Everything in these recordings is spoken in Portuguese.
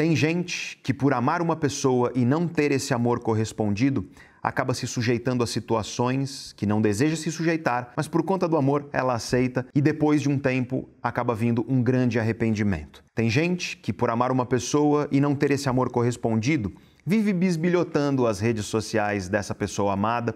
Tem gente que, por amar uma pessoa e não ter esse amor correspondido, acaba se sujeitando a situações que não deseja se sujeitar, mas por conta do amor ela aceita e depois de um tempo acaba vindo um grande arrependimento. Tem gente que, por amar uma pessoa e não ter esse amor correspondido, vive bisbilhotando as redes sociais dessa pessoa amada,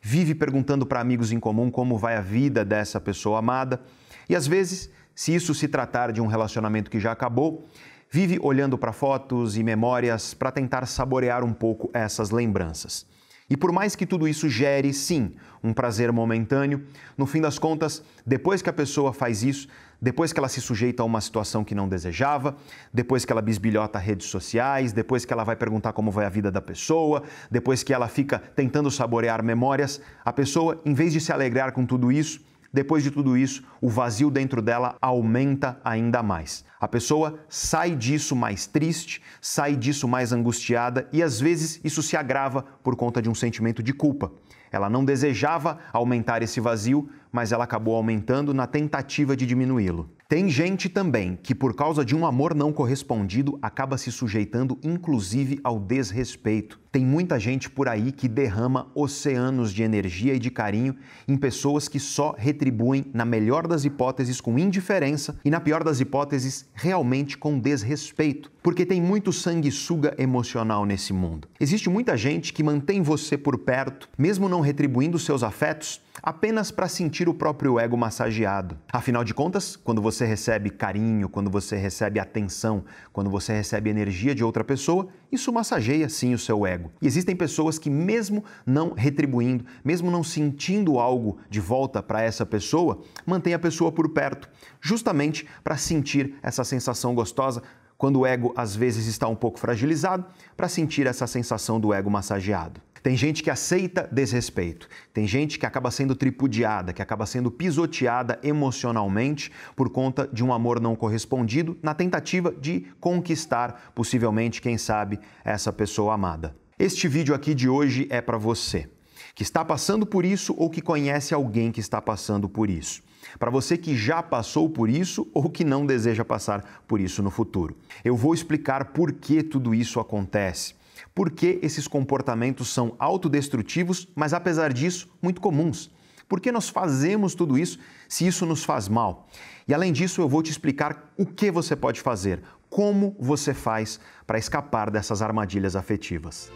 vive perguntando para amigos em comum como vai a vida dessa pessoa amada e às vezes, se isso se tratar de um relacionamento que já acabou, vive olhando para fotos e memórias para tentar saborear um pouco essas lembranças. E por mais que tudo isso gere, sim, um prazer momentâneo, no fim das contas, depois que a pessoa faz isso, depois que ela se sujeita a uma situação que não desejava, depois que ela bisbilhota redes sociais, depois que ela vai perguntar como vai a vida da pessoa, depois que ela fica tentando saborear memórias, a pessoa, em vez de se alegrar com tudo isso, depois de tudo isso, o vazio dentro dela aumenta ainda mais. A pessoa sai disso mais triste, sai disso mais angustiada e às vezes isso se agrava por conta de um sentimento de culpa. Ela não desejava aumentar esse vazio, mas ela acabou aumentando na tentativa de diminuí-lo. Tem gente também que, por causa de um amor não correspondido, acaba se sujeitando inclusive ao desrespeito. Tem muita gente por aí que derrama oceanos de energia e de carinho em pessoas que só retribuem, na melhor das hipóteses, com indiferença e, na pior das hipóteses, realmente com desrespeito. Porque tem muito sanguessuga emocional nesse mundo. Existe muita gente que mantém você por perto, mesmo não retribuindo seus afetos, apenas para sentir o próprio ego massageado. Afinal de contas, quando você recebe carinho, quando você recebe atenção, quando você recebe energia de outra pessoa, isso massageia sim o seu ego. E existem pessoas que, mesmo não retribuindo, mesmo não sentindo algo de volta para essa pessoa, mantém a pessoa por perto, justamente para sentir essa sensação gostosa quando o ego às vezes está um pouco fragilizado, para sentir essa sensação do ego massageado. Tem gente que aceita desrespeito, tem gente que acaba sendo tripudiada, que acaba sendo pisoteada emocionalmente por conta de um amor não correspondido, na tentativa de conquistar, possivelmente, quem sabe, essa pessoa amada. Este vídeo aqui de hoje é para você que está passando por isso ou que conhece alguém que está passando por isso. Para você que já passou por isso ou que não deseja passar por isso no futuro. Eu vou explicar por que tudo isso acontece por que esses comportamentos são autodestrutivos, mas apesar disso, muito comuns. Por que nós fazemos tudo isso se isso nos faz mal? E além disso, eu vou te explicar o que você pode fazer, como você faz para escapar dessas armadilhas afetivas.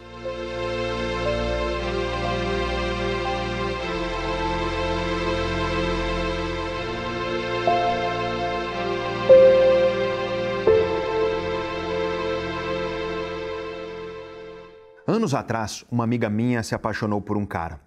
Anos atrás, uma amiga minha se apaixonou por um cara.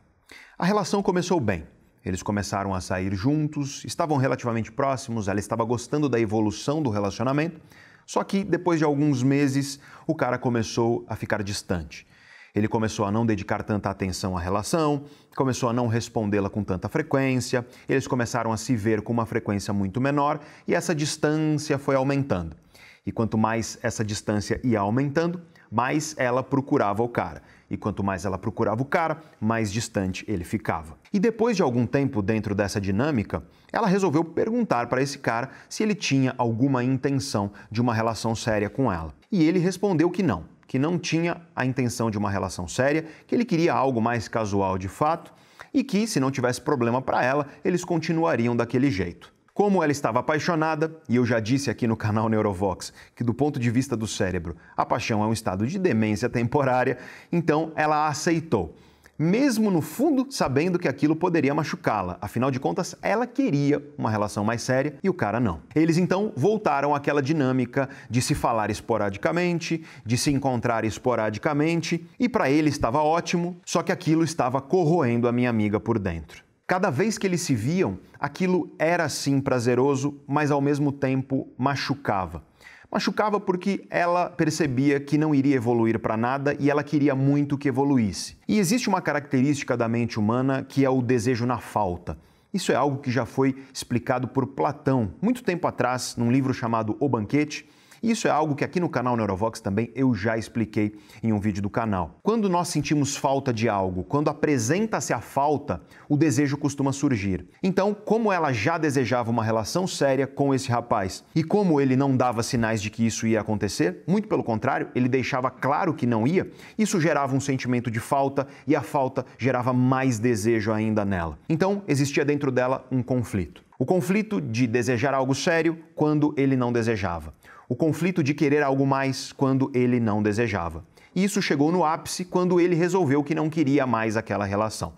A relação começou bem. Eles começaram a sair juntos, estavam relativamente próximos, ela estava gostando da evolução do relacionamento, só que depois de alguns meses, o cara começou a ficar distante. Ele começou a não dedicar tanta atenção à relação, começou a não respondê-la com tanta frequência, eles começaram a se ver com uma frequência muito menor e essa distância foi aumentando. E quanto mais essa distância ia aumentando, mais ela procurava o cara. E quanto mais ela procurava o cara, mais distante ele ficava. E depois de algum tempo dentro dessa dinâmica, ela resolveu perguntar para esse cara se ele tinha alguma intenção de uma relação séria com ela. E ele respondeu que não, que não tinha a intenção de uma relação séria, que ele queria algo mais casual de fato e que, se não tivesse problema para ela, eles continuariam daquele jeito. Como ela estava apaixonada, e eu já disse aqui no canal Neurovox que, do ponto de vista do cérebro, a paixão é um estado de demência temporária, então ela aceitou. Mesmo no fundo sabendo que aquilo poderia machucá-la, afinal de contas, ela queria uma relação mais séria e o cara não. Eles então voltaram àquela dinâmica de se falar esporadicamente, de se encontrar esporadicamente, e para ele estava ótimo, só que aquilo estava corroendo a minha amiga por dentro. Cada vez que eles se viam, aquilo era sim prazeroso, mas ao mesmo tempo machucava. Machucava porque ela percebia que não iria evoluir para nada e ela queria muito que evoluísse. E existe uma característica da mente humana que é o desejo na falta. Isso é algo que já foi explicado por Platão muito tempo atrás, num livro chamado O Banquete, Isso é algo que aqui no canal Neurovox também eu já expliquei em um vídeo do canal. Quando nós sentimos falta de algo, quando apresenta-se a falta, o desejo costuma surgir. Então, como ela já desejava uma relação séria com esse rapaz e como ele não dava sinais de que isso ia acontecer, muito pelo contrário, ele deixava claro que não ia, isso gerava um sentimento de falta e a falta gerava mais desejo ainda nela. Então, existia dentro dela um conflito. O conflito de desejar algo sério quando ele não desejava. O conflito de querer algo mais quando ele não desejava. E isso chegou no ápice quando ele resolveu que não queria mais aquela relação.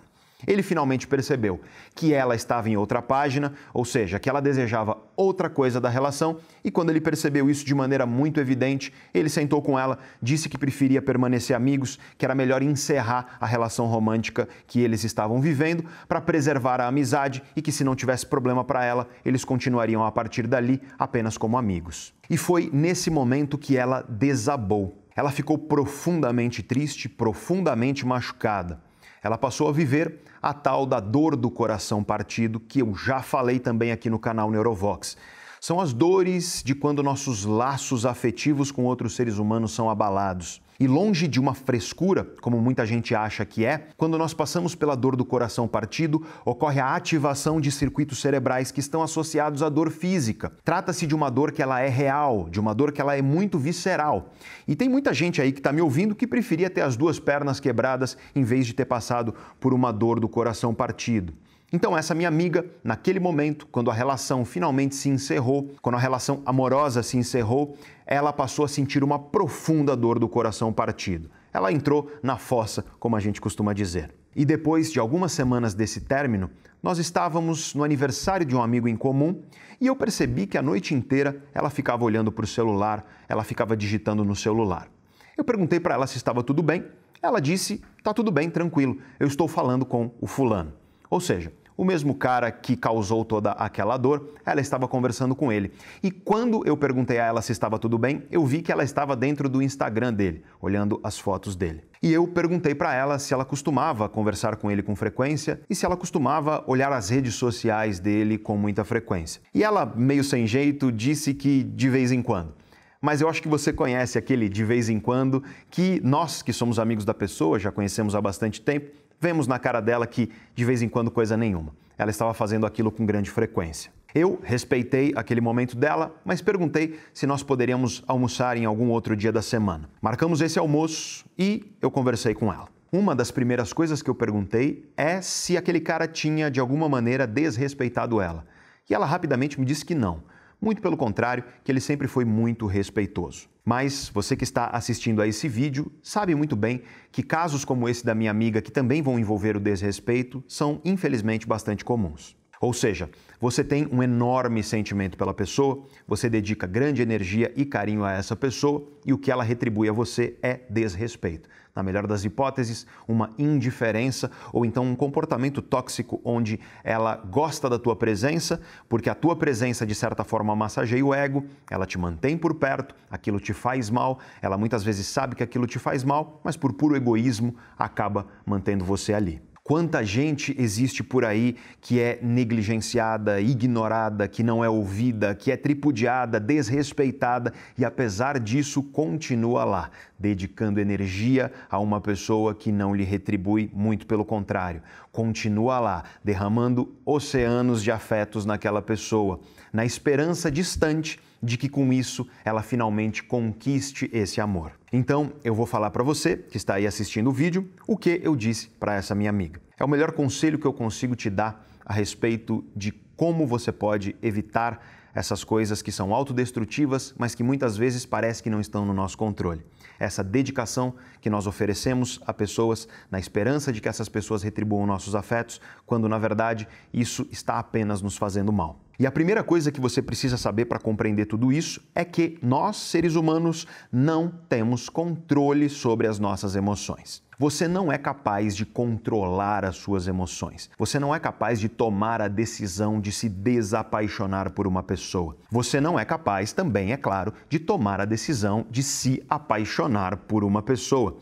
Ele finalmente percebeu que ela estava em outra página, ou seja, que ela desejava outra coisa da relação, e quando ele percebeu isso de maneira muito evidente, ele sentou com ela, disse que preferia permanecer amigos, que era melhor encerrar a relação romântica que eles estavam vivendo para preservar a amizade e que se não tivesse problema para ela, eles continuariam a partir dali apenas como amigos. E foi nesse momento que ela desabou. Ela ficou profundamente triste, profundamente machucada ela passou a viver a tal da dor do coração partido, que eu já falei também aqui no canal Neurovox. São as dores de quando nossos laços afetivos com outros seres humanos são abalados. E longe de uma frescura, como muita gente acha que é, quando nós passamos pela dor do coração partido, ocorre a ativação de circuitos cerebrais que estão associados à dor física. Trata-se de uma dor que ela é real, de uma dor que ela é muito visceral. E tem muita gente aí que está me ouvindo que preferia ter as duas pernas quebradas em vez de ter passado por uma dor do coração partido. Então, essa minha amiga, naquele momento, quando a relação finalmente se encerrou, quando a relação amorosa se encerrou, ela passou a sentir uma profunda dor do coração partido. Ela entrou na fossa, como a gente costuma dizer. E depois de algumas semanas desse término, nós estávamos no aniversário de um amigo em comum e eu percebi que a noite inteira ela ficava olhando para o celular, ela ficava digitando no celular. Eu perguntei para ela se estava tudo bem. Ela disse: "Tá tudo bem, tranquilo. Eu estou falando com o fulano". Ou seja, o mesmo cara que causou toda aquela dor, ela estava conversando com ele. E quando eu perguntei a ela se estava tudo bem, eu vi que ela estava dentro do Instagram dele, olhando as fotos dele. E eu perguntei para ela se ela costumava conversar com ele com frequência e se ela costumava olhar as redes sociais dele com muita frequência. E ela, meio sem jeito, disse que de vez em quando mas eu acho que você conhece aquele de vez em quando que nós que somos amigos da pessoa, já conhecemos há bastante tempo, Vemos na cara dela que, de vez em quando, coisa nenhuma. Ela estava fazendo aquilo com grande frequência. Eu respeitei aquele momento dela, mas perguntei se nós poderíamos almoçar em algum outro dia da semana. Marcamos esse almoço e eu conversei com ela. Uma das primeiras coisas que eu perguntei é se aquele cara tinha de alguma maneira desrespeitado ela. E ela rapidamente me disse que não. Muito pelo contrário, que ele sempre foi muito respeitoso. Mas você que está assistindo a esse vídeo sabe muito bem que casos como esse da minha amiga, que também vão envolver o desrespeito, são infelizmente bastante comuns. Ou seja, você tem um enorme sentimento pela pessoa, você dedica grande energia e carinho a essa pessoa e o que ela retribui a você é desrespeito. Na melhor das hipóteses, uma indiferença ou então um comportamento tóxico onde ela gosta da tua presença, porque a tua presença de certa forma massageia o ego, ela te mantém por perto, aquilo te faz mal, ela muitas vezes sabe que aquilo te faz mal, mas por puro egoísmo acaba mantendo você ali. Quanta gente existe por aí que é negligenciada, ignorada, que não é ouvida, que é tripudiada, desrespeitada e apesar disso continua lá, dedicando energia a uma pessoa que não lhe retribui, muito pelo contrário, continua lá, derramando oceanos de afetos naquela pessoa, na esperança distante de que com isso ela finalmente conquiste esse amor. Então, eu vou falar para você que está aí assistindo o vídeo o que eu disse para essa minha amiga. É o melhor conselho que eu consigo te dar a respeito de como você pode evitar essas coisas que são autodestrutivas, mas que muitas vezes parece que não estão no nosso controle. Essa dedicação que nós oferecemos a pessoas na esperança de que essas pessoas retribuam nossos afetos, quando na verdade isso está apenas nos fazendo mal. E a primeira coisa que você precisa saber para compreender tudo isso é que nós, seres humanos, não temos controle sobre as nossas emoções. Você não é capaz de controlar as suas emoções. Você não é capaz de tomar a decisão de se desapaixonar por uma pessoa. Você não é capaz, também, é claro, de tomar a decisão de se apaixonar por uma pessoa.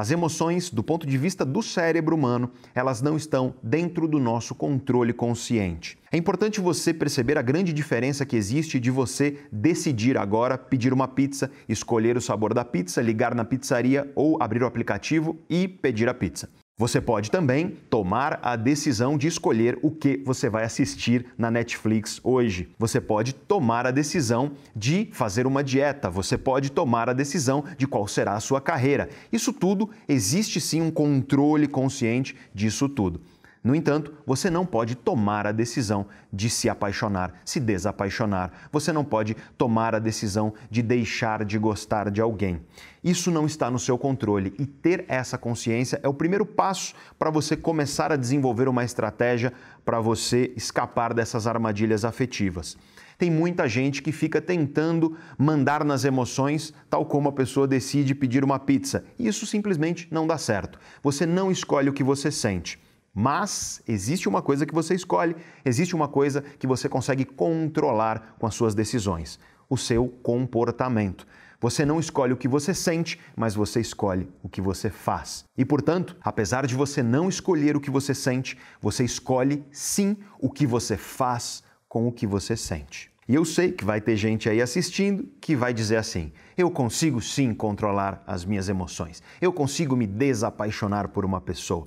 As emoções, do ponto de vista do cérebro humano, elas não estão dentro do nosso controle consciente. É importante você perceber a grande diferença que existe de você decidir agora pedir uma pizza, escolher o sabor da pizza, ligar na pizzaria ou abrir o aplicativo e pedir a pizza. Você pode também tomar a decisão de escolher o que você vai assistir na Netflix hoje. Você pode tomar a decisão de fazer uma dieta. Você pode tomar a decisão de qual será a sua carreira. Isso tudo existe sim um controle consciente disso tudo. No entanto, você não pode tomar a decisão de se apaixonar, se desapaixonar. Você não pode tomar a decisão de deixar de gostar de alguém. Isso não está no seu controle e ter essa consciência é o primeiro passo para você começar a desenvolver uma estratégia para você escapar dessas armadilhas afetivas. Tem muita gente que fica tentando mandar nas emoções, tal como a pessoa decide pedir uma pizza. Isso simplesmente não dá certo. Você não escolhe o que você sente. Mas existe uma coisa que você escolhe, existe uma coisa que você consegue controlar com as suas decisões: o seu comportamento. Você não escolhe o que você sente, mas você escolhe o que você faz. E portanto, apesar de você não escolher o que você sente, você escolhe sim o que você faz com o que você sente. E eu sei que vai ter gente aí assistindo que vai dizer assim: eu consigo sim controlar as minhas emoções, eu consigo me desapaixonar por uma pessoa.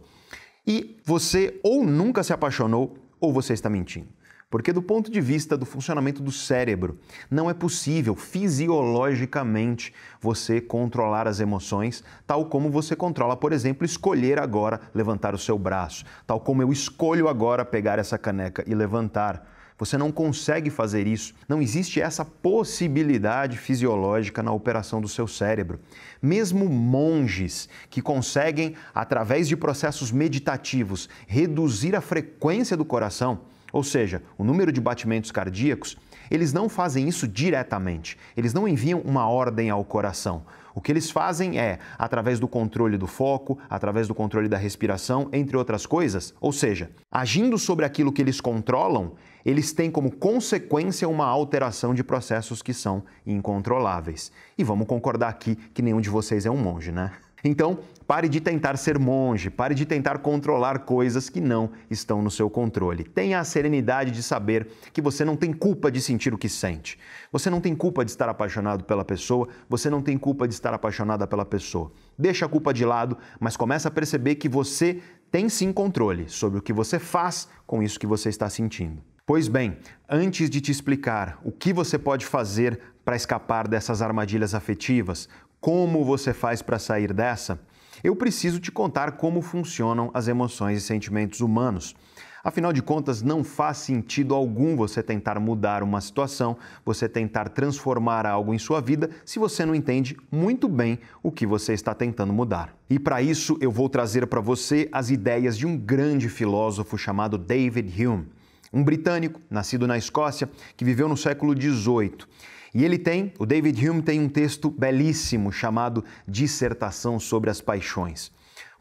E você ou nunca se apaixonou ou você está mentindo. Porque, do ponto de vista do funcionamento do cérebro, não é possível fisiologicamente você controlar as emoções, tal como você controla, por exemplo, escolher agora levantar o seu braço, tal como eu escolho agora pegar essa caneca e levantar. Você não consegue fazer isso. Não existe essa possibilidade fisiológica na operação do seu cérebro. Mesmo monges que conseguem, através de processos meditativos, reduzir a frequência do coração, ou seja, o número de batimentos cardíacos, eles não fazem isso diretamente. Eles não enviam uma ordem ao coração. O que eles fazem é, através do controle do foco, através do controle da respiração, entre outras coisas, ou seja, agindo sobre aquilo que eles controlam, eles têm como consequência uma alteração de processos que são incontroláveis. E vamos concordar aqui que nenhum de vocês é um monge, né? Então, pare de tentar ser monge, pare de tentar controlar coisas que não estão no seu controle. Tenha a serenidade de saber que você não tem culpa de sentir o que sente. Você não tem culpa de estar apaixonado pela pessoa, você não tem culpa de estar apaixonada pela pessoa. Deixa a culpa de lado, mas começa a perceber que você tem sim controle sobre o que você faz com isso que você está sentindo. Pois bem, antes de te explicar o que você pode fazer para escapar dessas armadilhas afetivas, como você faz para sair dessa, eu preciso te contar como funcionam as emoções e sentimentos humanos. Afinal de contas, não faz sentido algum você tentar mudar uma situação, você tentar transformar algo em sua vida, se você não entende muito bem o que você está tentando mudar. E para isso, eu vou trazer para você as ideias de um grande filósofo chamado David Hume um britânico, nascido na Escócia, que viveu no século XVIII. E ele tem, o David Hume tem um texto belíssimo chamado Dissertação sobre as Paixões.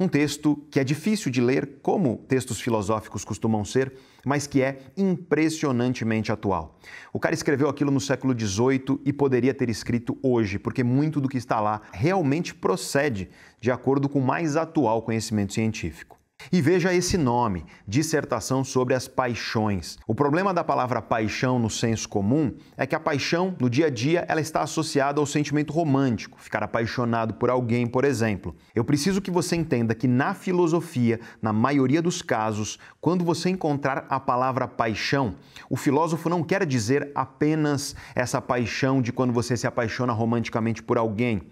Um texto que é difícil de ler, como textos filosóficos costumam ser, mas que é impressionantemente atual. O cara escreveu aquilo no século XVIII e poderia ter escrito hoje, porque muito do que está lá realmente procede de acordo com o mais atual conhecimento científico. E veja esse nome, Dissertação sobre as Paixões. O problema da palavra paixão no senso comum é que a paixão, no dia a dia, ela está associada ao sentimento romântico, ficar apaixonado por alguém, por exemplo. Eu preciso que você entenda que na filosofia, na maioria dos casos, quando você encontrar a palavra paixão, o filósofo não quer dizer apenas essa paixão de quando você se apaixona romanticamente por alguém.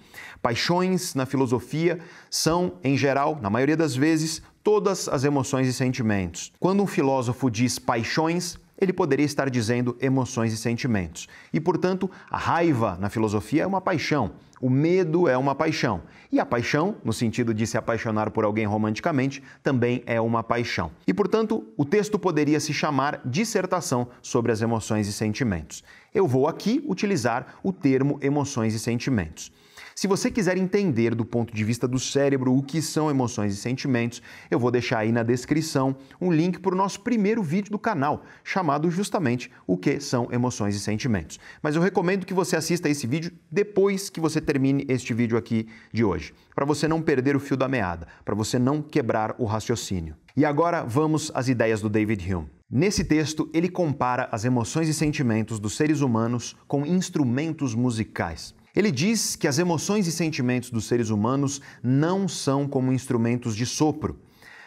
Paixões na filosofia são, em geral, na maioria das vezes, todas as emoções e sentimentos. Quando um filósofo diz paixões, ele poderia estar dizendo emoções e sentimentos. E, portanto, a raiva na filosofia é uma paixão, o medo é uma paixão. E a paixão, no sentido de se apaixonar por alguém romanticamente, também é uma paixão. E, portanto, o texto poderia se chamar Dissertação sobre as emoções e sentimentos. Eu vou aqui utilizar o termo emoções e sentimentos. Se você quiser entender do ponto de vista do cérebro o que são emoções e sentimentos, eu vou deixar aí na descrição um link para o nosso primeiro vídeo do canal, chamado justamente O que são emoções e sentimentos. Mas eu recomendo que você assista esse vídeo depois que você termine este vídeo aqui de hoje, para você não perder o fio da meada, para você não quebrar o raciocínio. E agora vamos às ideias do David Hume. Nesse texto, ele compara as emoções e sentimentos dos seres humanos com instrumentos musicais. Ele diz que as emoções e sentimentos dos seres humanos não são como instrumentos de sopro.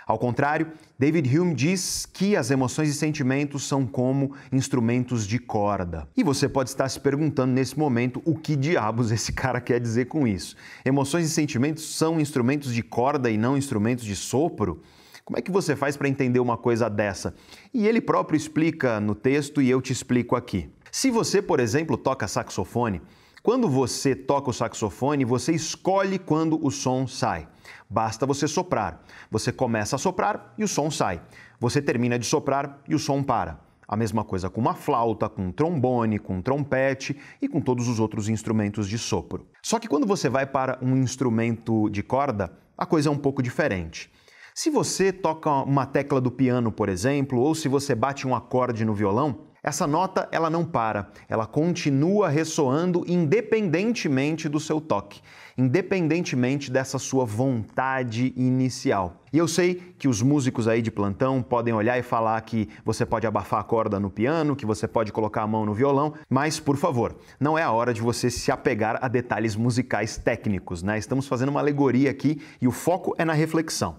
Ao contrário, David Hume diz que as emoções e sentimentos são como instrumentos de corda. E você pode estar se perguntando nesse momento o que diabos esse cara quer dizer com isso. Emoções e sentimentos são instrumentos de corda e não instrumentos de sopro? Como é que você faz para entender uma coisa dessa? E ele próprio explica no texto e eu te explico aqui. Se você, por exemplo, toca saxofone, quando você toca o saxofone, você escolhe quando o som sai. Basta você soprar. Você começa a soprar e o som sai. Você termina de soprar e o som para. A mesma coisa com uma flauta, com um trombone, com um trompete e com todos os outros instrumentos de sopro. Só que quando você vai para um instrumento de corda, a coisa é um pouco diferente. Se você toca uma tecla do piano, por exemplo, ou se você bate um acorde no violão, essa nota ela não para, ela continua ressoando independentemente do seu toque, independentemente dessa sua vontade inicial. E eu sei que os músicos aí de plantão podem olhar e falar que você pode abafar a corda no piano, que você pode colocar a mão no violão, mas por favor, não é a hora de você se apegar a detalhes musicais técnicos, né? Estamos fazendo uma alegoria aqui e o foco é na reflexão.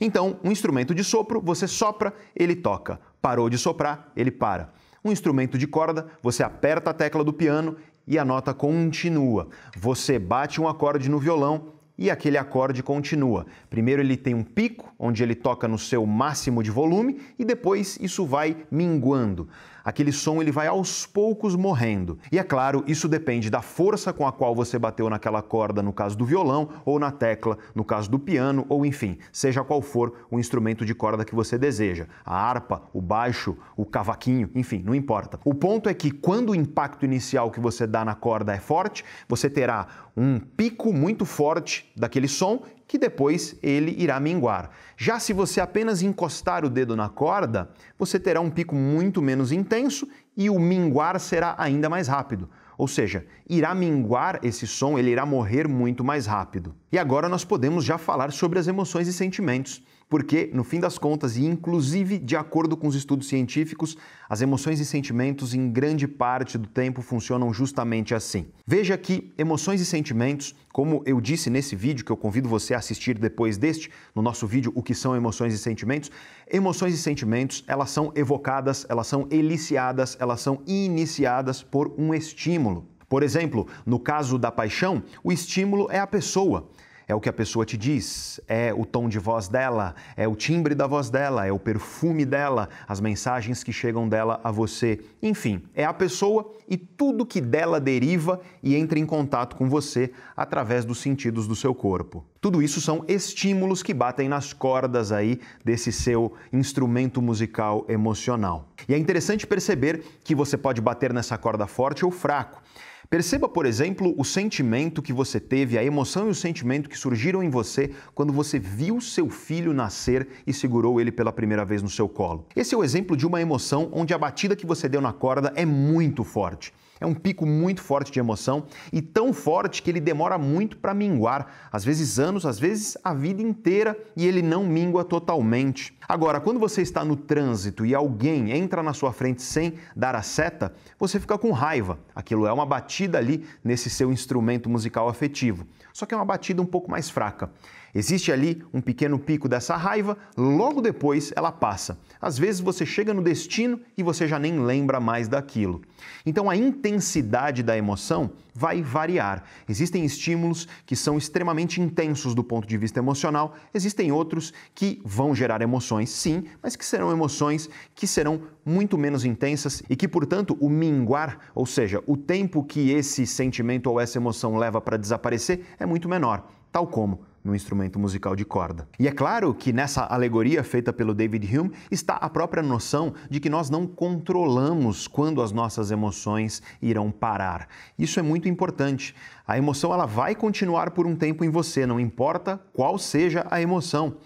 Então, um instrumento de sopro, você sopra, ele toca. Parou de soprar, ele para um instrumento de corda, você aperta a tecla do piano e a nota continua. Você bate um acorde no violão e aquele acorde continua. Primeiro ele tem um pico, onde ele toca no seu máximo de volume, e depois isso vai minguando. Aquele som ele vai aos poucos morrendo. E é claro, isso depende da força com a qual você bateu naquela corda no caso do violão, ou na tecla no caso do piano, ou enfim, seja qual for o instrumento de corda que você deseja. A harpa, o baixo, o cavaquinho, enfim, não importa. O ponto é que quando o impacto inicial que você dá na corda é forte, você terá um pico muito forte daquele som que depois ele irá minguar. Já se você apenas encostar o dedo na corda, você terá um pico muito menos intenso e o minguar será ainda mais rápido. Ou seja, irá minguar esse som, ele irá morrer muito mais rápido. E agora nós podemos já falar sobre as emoções e sentimentos porque, no fim das contas, e inclusive de acordo com os estudos científicos, as emoções e sentimentos, em grande parte do tempo, funcionam justamente assim. Veja que emoções e sentimentos, como eu disse nesse vídeo, que eu convido você a assistir depois deste, no nosso vídeo O que são emoções e sentimentos, emoções e sentimentos, elas são evocadas, elas são eliciadas, elas são iniciadas por um estímulo. Por exemplo, no caso da paixão, o estímulo é a pessoa é o que a pessoa te diz, é o tom de voz dela, é o timbre da voz dela, é o perfume dela, as mensagens que chegam dela a você. Enfim, é a pessoa e tudo que dela deriva e entra em contato com você através dos sentidos do seu corpo. Tudo isso são estímulos que batem nas cordas aí desse seu instrumento musical emocional. E é interessante perceber que você pode bater nessa corda forte ou fraco. Perceba, por exemplo, o sentimento que você teve, a emoção e o sentimento que surgiram em você quando você viu seu filho nascer e segurou ele pela primeira vez no seu colo. Esse é o exemplo de uma emoção onde a batida que você deu na corda é muito forte. É um pico muito forte de emoção e tão forte que ele demora muito para minguar, às vezes anos, às vezes a vida inteira, e ele não mingua totalmente. Agora, quando você está no trânsito e alguém entra na sua frente sem dar a seta, você fica com raiva. Aquilo é uma batida ali nesse seu instrumento musical afetivo. Só que é uma batida um pouco mais fraca. Existe ali um pequeno pico dessa raiva, logo depois ela passa. Às vezes você chega no destino e você já nem lembra mais daquilo. Então a intensidade da emoção vai variar. Existem estímulos que são extremamente intensos do ponto de vista emocional, existem outros que vão gerar emoções, sim, mas que serão emoções que serão muito menos intensas e que, portanto, o minguar, ou seja, o tempo que esse sentimento ou essa emoção leva para desaparecer, é muito menor, tal como no instrumento musical de corda. E é claro que nessa alegoria feita pelo David Hume está a própria noção de que nós não controlamos quando as nossas emoções irão parar. Isso é muito importante. A emoção ela vai continuar por um tempo em você, não importa qual seja a emoção.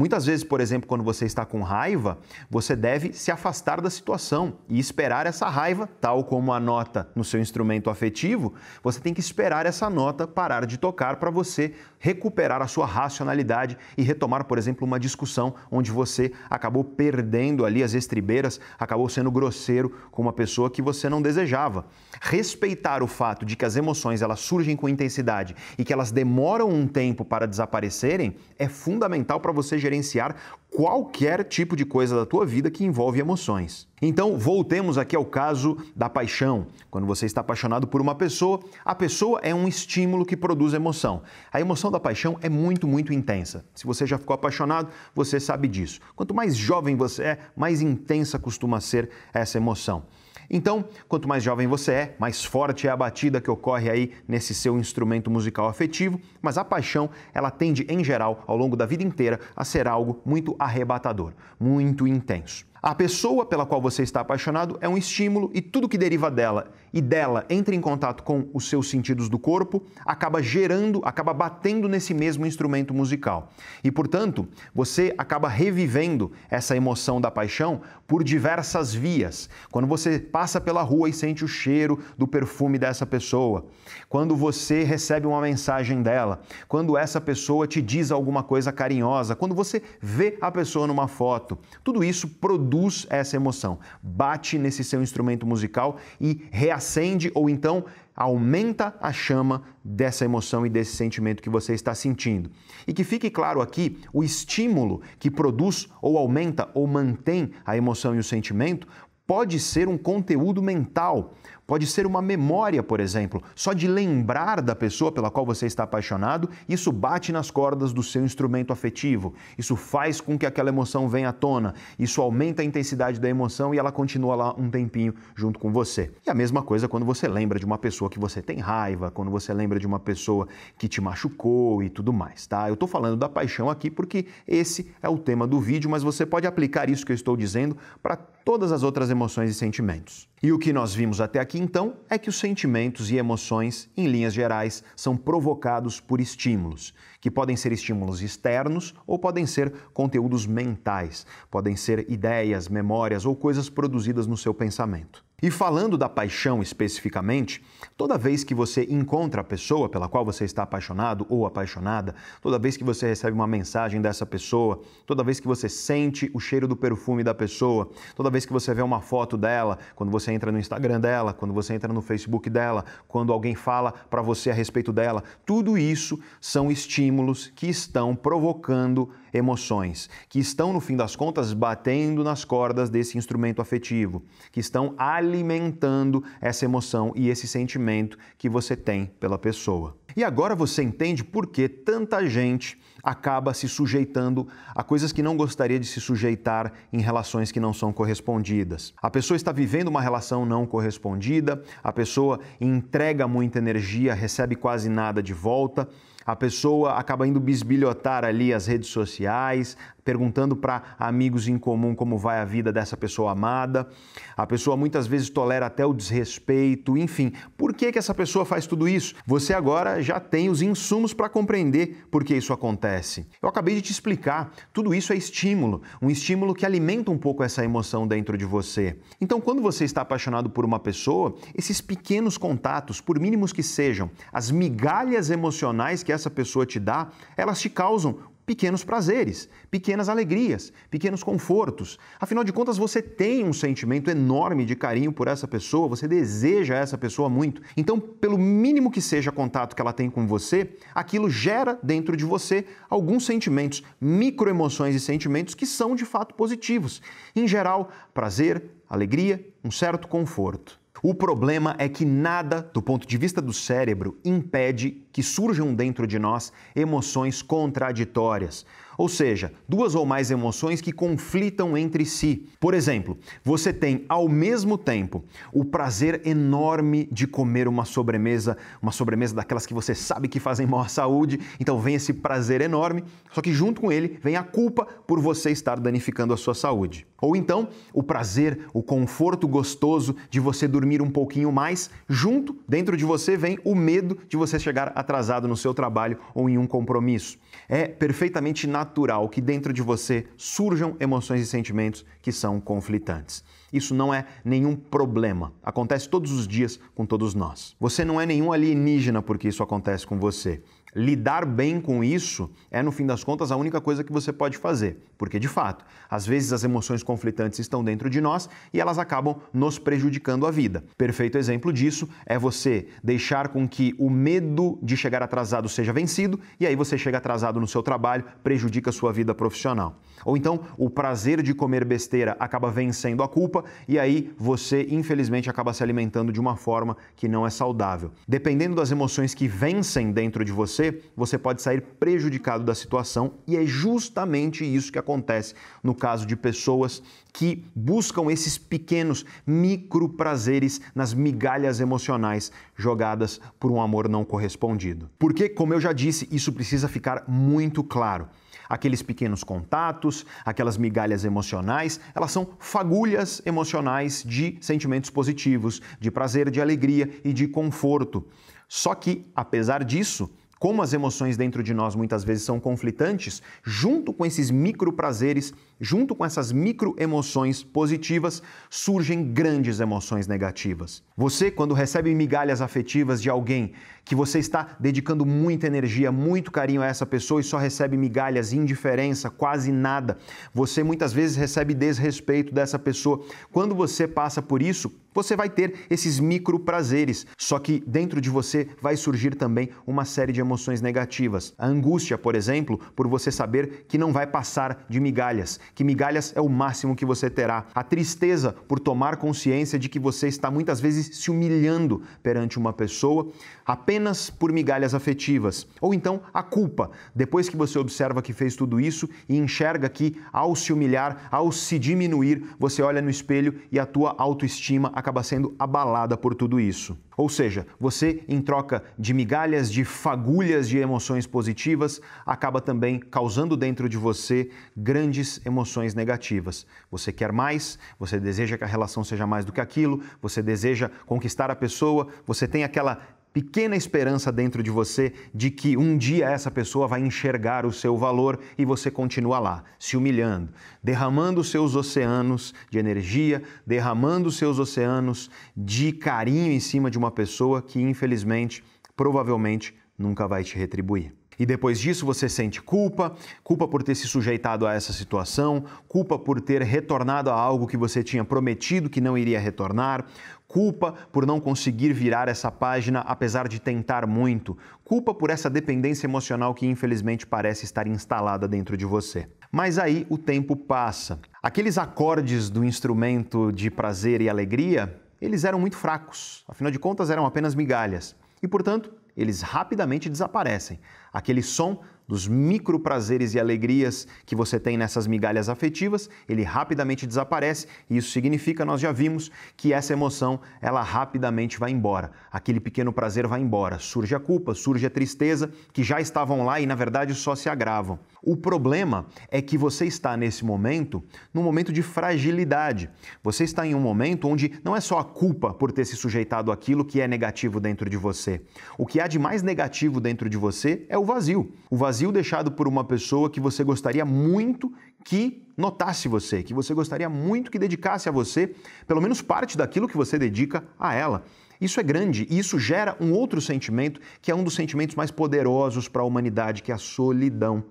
Muitas vezes, por exemplo, quando você está com raiva, você deve se afastar da situação e esperar essa raiva, tal como a nota no seu instrumento afetivo, você tem que esperar essa nota parar de tocar para você recuperar a sua racionalidade e retomar, por exemplo, uma discussão onde você acabou perdendo ali as estribeiras, acabou sendo grosseiro com uma pessoa que você não desejava. Respeitar o fato de que as emoções elas surgem com intensidade e que elas demoram um tempo para desaparecerem é fundamental para você gerenciar qualquer tipo de coisa da tua vida que envolve emoções. Então, voltemos aqui ao caso da paixão. Quando você está apaixonado por uma pessoa, a pessoa é um estímulo que produz emoção. A emoção da paixão é muito, muito intensa. Se você já ficou apaixonado, você sabe disso. Quanto mais jovem você é, mais intensa costuma ser essa emoção. Então, quanto mais jovem você é, mais forte é a batida que ocorre aí nesse seu instrumento musical afetivo, mas a paixão, ela tende em geral, ao longo da vida inteira, a ser algo muito arrebatador, muito intenso. A pessoa pela qual você está apaixonado é um estímulo e tudo que deriva dela e dela entra em contato com os seus sentidos do corpo acaba gerando, acaba batendo nesse mesmo instrumento musical. E, portanto, você acaba revivendo essa emoção da paixão por diversas vias. Quando você passa pela rua e sente o cheiro do perfume dessa pessoa, quando você recebe uma mensagem dela, quando essa pessoa te diz alguma coisa carinhosa, quando você vê a pessoa numa foto, tudo isso produz produz essa emoção, bate nesse seu instrumento musical e reacende ou então aumenta a chama dessa emoção e desse sentimento que você está sentindo. E que fique claro aqui, o estímulo que produz ou aumenta ou mantém a emoção e o sentimento pode ser um conteúdo mental, Pode ser uma memória, por exemplo. Só de lembrar da pessoa pela qual você está apaixonado, isso bate nas cordas do seu instrumento afetivo. Isso faz com que aquela emoção venha à tona. Isso aumenta a intensidade da emoção e ela continua lá um tempinho junto com você. E a mesma coisa quando você lembra de uma pessoa que você tem raiva, quando você lembra de uma pessoa que te machucou e tudo mais, tá? Eu estou falando da paixão aqui porque esse é o tema do vídeo, mas você pode aplicar isso que eu estou dizendo para todas as outras emoções e sentimentos. E o que nós vimos até aqui então é que os sentimentos e emoções, em linhas gerais, são provocados por estímulos, que podem ser estímulos externos ou podem ser conteúdos mentais, podem ser ideias, memórias ou coisas produzidas no seu pensamento. E falando da paixão especificamente, toda vez que você encontra a pessoa pela qual você está apaixonado ou apaixonada, toda vez que você recebe uma mensagem dessa pessoa, toda vez que você sente o cheiro do perfume da pessoa, toda vez que você vê uma foto dela, quando você entra no Instagram dela, quando você entra no Facebook dela, quando alguém fala para você a respeito dela, tudo isso são estímulos que estão provocando emoções, que estão, no fim das contas, batendo nas cordas desse instrumento afetivo, que estão alimentando essa emoção e esse sentimento que você tem pela pessoa. E agora você entende por que tanta gente acaba se sujeitando a coisas que não gostaria de se sujeitar em relações que não são correspondidas. A pessoa está vivendo uma relação não correspondida, a pessoa entrega muita energia, recebe quase nada de volta a pessoa acaba indo bisbilhotar ali as redes sociais, perguntando para amigos em comum como vai a vida dessa pessoa amada. A pessoa muitas vezes tolera até o desrespeito, enfim. Por que, que essa pessoa faz tudo isso? Você agora já tem os insumos para compreender por que isso acontece. Eu acabei de te explicar. Tudo isso é estímulo, um estímulo que alimenta um pouco essa emoção dentro de você. Então, quando você está apaixonado por uma pessoa, esses pequenos contatos, por mínimos que sejam, as migalhas emocionais que essa pessoa te dá, elas te causam pequenos prazeres, pequenas alegrias, pequenos confortos. Afinal de contas, você tem um sentimento enorme de carinho por essa pessoa, você deseja essa pessoa muito. Então, pelo mínimo que seja contato que ela tem com você, aquilo gera dentro de você alguns sentimentos, microemoções e sentimentos que são de fato positivos. Em geral, prazer, alegria, um certo conforto. O problema é que nada, do ponto de vista do cérebro, impede que surjam dentro de nós emoções contraditórias ou seja, duas ou mais emoções que conflitam entre si. Por exemplo, você tem ao mesmo tempo o prazer enorme de comer uma sobremesa, uma sobremesa daquelas que você sabe que fazem mal à saúde, então vem esse prazer enorme, só que junto com ele vem a culpa por você estar danificando a sua saúde. Ou então, o prazer, o conforto gostoso de você dormir um pouquinho mais, junto, dentro de você vem o medo de você chegar atrasado no seu trabalho ou em um compromisso. É perfeitamente natural que dentro de você surjam emoções e sentimentos que são conflitantes. Isso não é nenhum problema. Acontece todos os dias com todos nós. Você não é nenhum alienígena porque isso acontece com você. Lidar bem com isso é, no fim das contas, a única coisa que você pode fazer. Porque, de fato, às vezes as emoções conflitantes estão dentro de nós e elas acabam nos prejudicando a vida. Perfeito exemplo disso é você deixar com que o medo de chegar atrasado seja vencido e aí você chega atrasado no seu trabalho, prejudica a sua vida profissional. Ou então, o prazer de comer besteira acaba vencendo a culpa e aí você, infelizmente, acaba se alimentando de uma forma que não é saudável. Dependendo das emoções que vencem dentro de você, você, pode sair prejudicado da situação e é justamente isso que acontece no caso de pessoas que buscam esses pequenos micro prazeres nas migalhas emocionais jogadas por um amor não correspondido. Porque, como eu já disse, isso precisa ficar muito claro aqueles pequenos contatos, aquelas migalhas emocionais, elas são fagulhas emocionais de sentimentos positivos, de prazer, de alegria e de conforto. Só que, apesar disso, como as emoções dentro de nós muitas vezes são conflitantes, junto com esses micro prazeres, junto com essas micro emoções positivas, surgem grandes emoções negativas. Você, quando recebe migalhas afetivas de alguém que você está dedicando muita energia, muito carinho a essa pessoa e só recebe migalhas, indiferença, quase nada, você muitas vezes recebe desrespeito dessa pessoa. Quando você passa por isso, você vai ter esses micro prazeres, só que dentro de você vai surgir também uma série de emoções negativas. A angústia, por exemplo, por você saber que não vai passar de migalhas, que migalhas é o máximo que você terá. A tristeza por tomar consciência de que você está muitas vezes se humilhando perante uma pessoa apenas por migalhas afetivas. Ou então a culpa, depois que você observa que fez tudo isso e enxerga que ao se humilhar, ao se diminuir, você olha no espelho e a tua autoestima acaba sendo abalada por tudo isso. Ou seja, você, em troca de migalhas, de fagulhas de emoções positivas, acaba também causando dentro de você grandes emoções negativas. Você quer mais, você deseja que a relação seja mais do que aquilo, você deseja conquistar a pessoa, você tem aquela pequena esperança dentro de você de que um dia essa pessoa vai enxergar o seu valor e você continua lá, se humilhando, derramando seus oceanos de energia, derramando seus oceanos de carinho em cima de uma pessoa que infelizmente, provavelmente, nunca vai te retribuir. E depois disso você sente culpa, culpa por ter se sujeitado a essa situação, culpa por ter retornado a algo que você tinha prometido que não iria retornar, culpa por não conseguir virar essa página apesar de tentar muito, culpa por essa dependência emocional que infelizmente parece estar instalada dentro de você. Mas aí o tempo passa. Aqueles acordes do instrumento de prazer e alegria, eles eram muito fracos, afinal de contas eram apenas migalhas. E portanto, eles rapidamente desaparecem. Aquele som dos micro prazeres e alegrias que você tem nessas migalhas afetivas, ele rapidamente desaparece e isso significa, nós já vimos, que essa emoção, ela rapidamente vai embora. Aquele pequeno prazer vai embora, surge a culpa, surge a tristeza, que já estavam lá e na verdade só se agravam. O problema é que você está nesse momento, num momento de fragilidade. Você está em um momento onde não é só a culpa por ter se sujeitado àquilo que é negativo dentro de você. O que há de mais negativo dentro de você é o vazio. O vazio deixado por uma pessoa que você gostaria muito que notasse você, que você gostaria muito que dedicasse a você pelo menos parte daquilo que você dedica a ela. Isso é grande e isso gera um outro sentimento que é um dos sentimentos mais poderosos para a humanidade, que é a solidão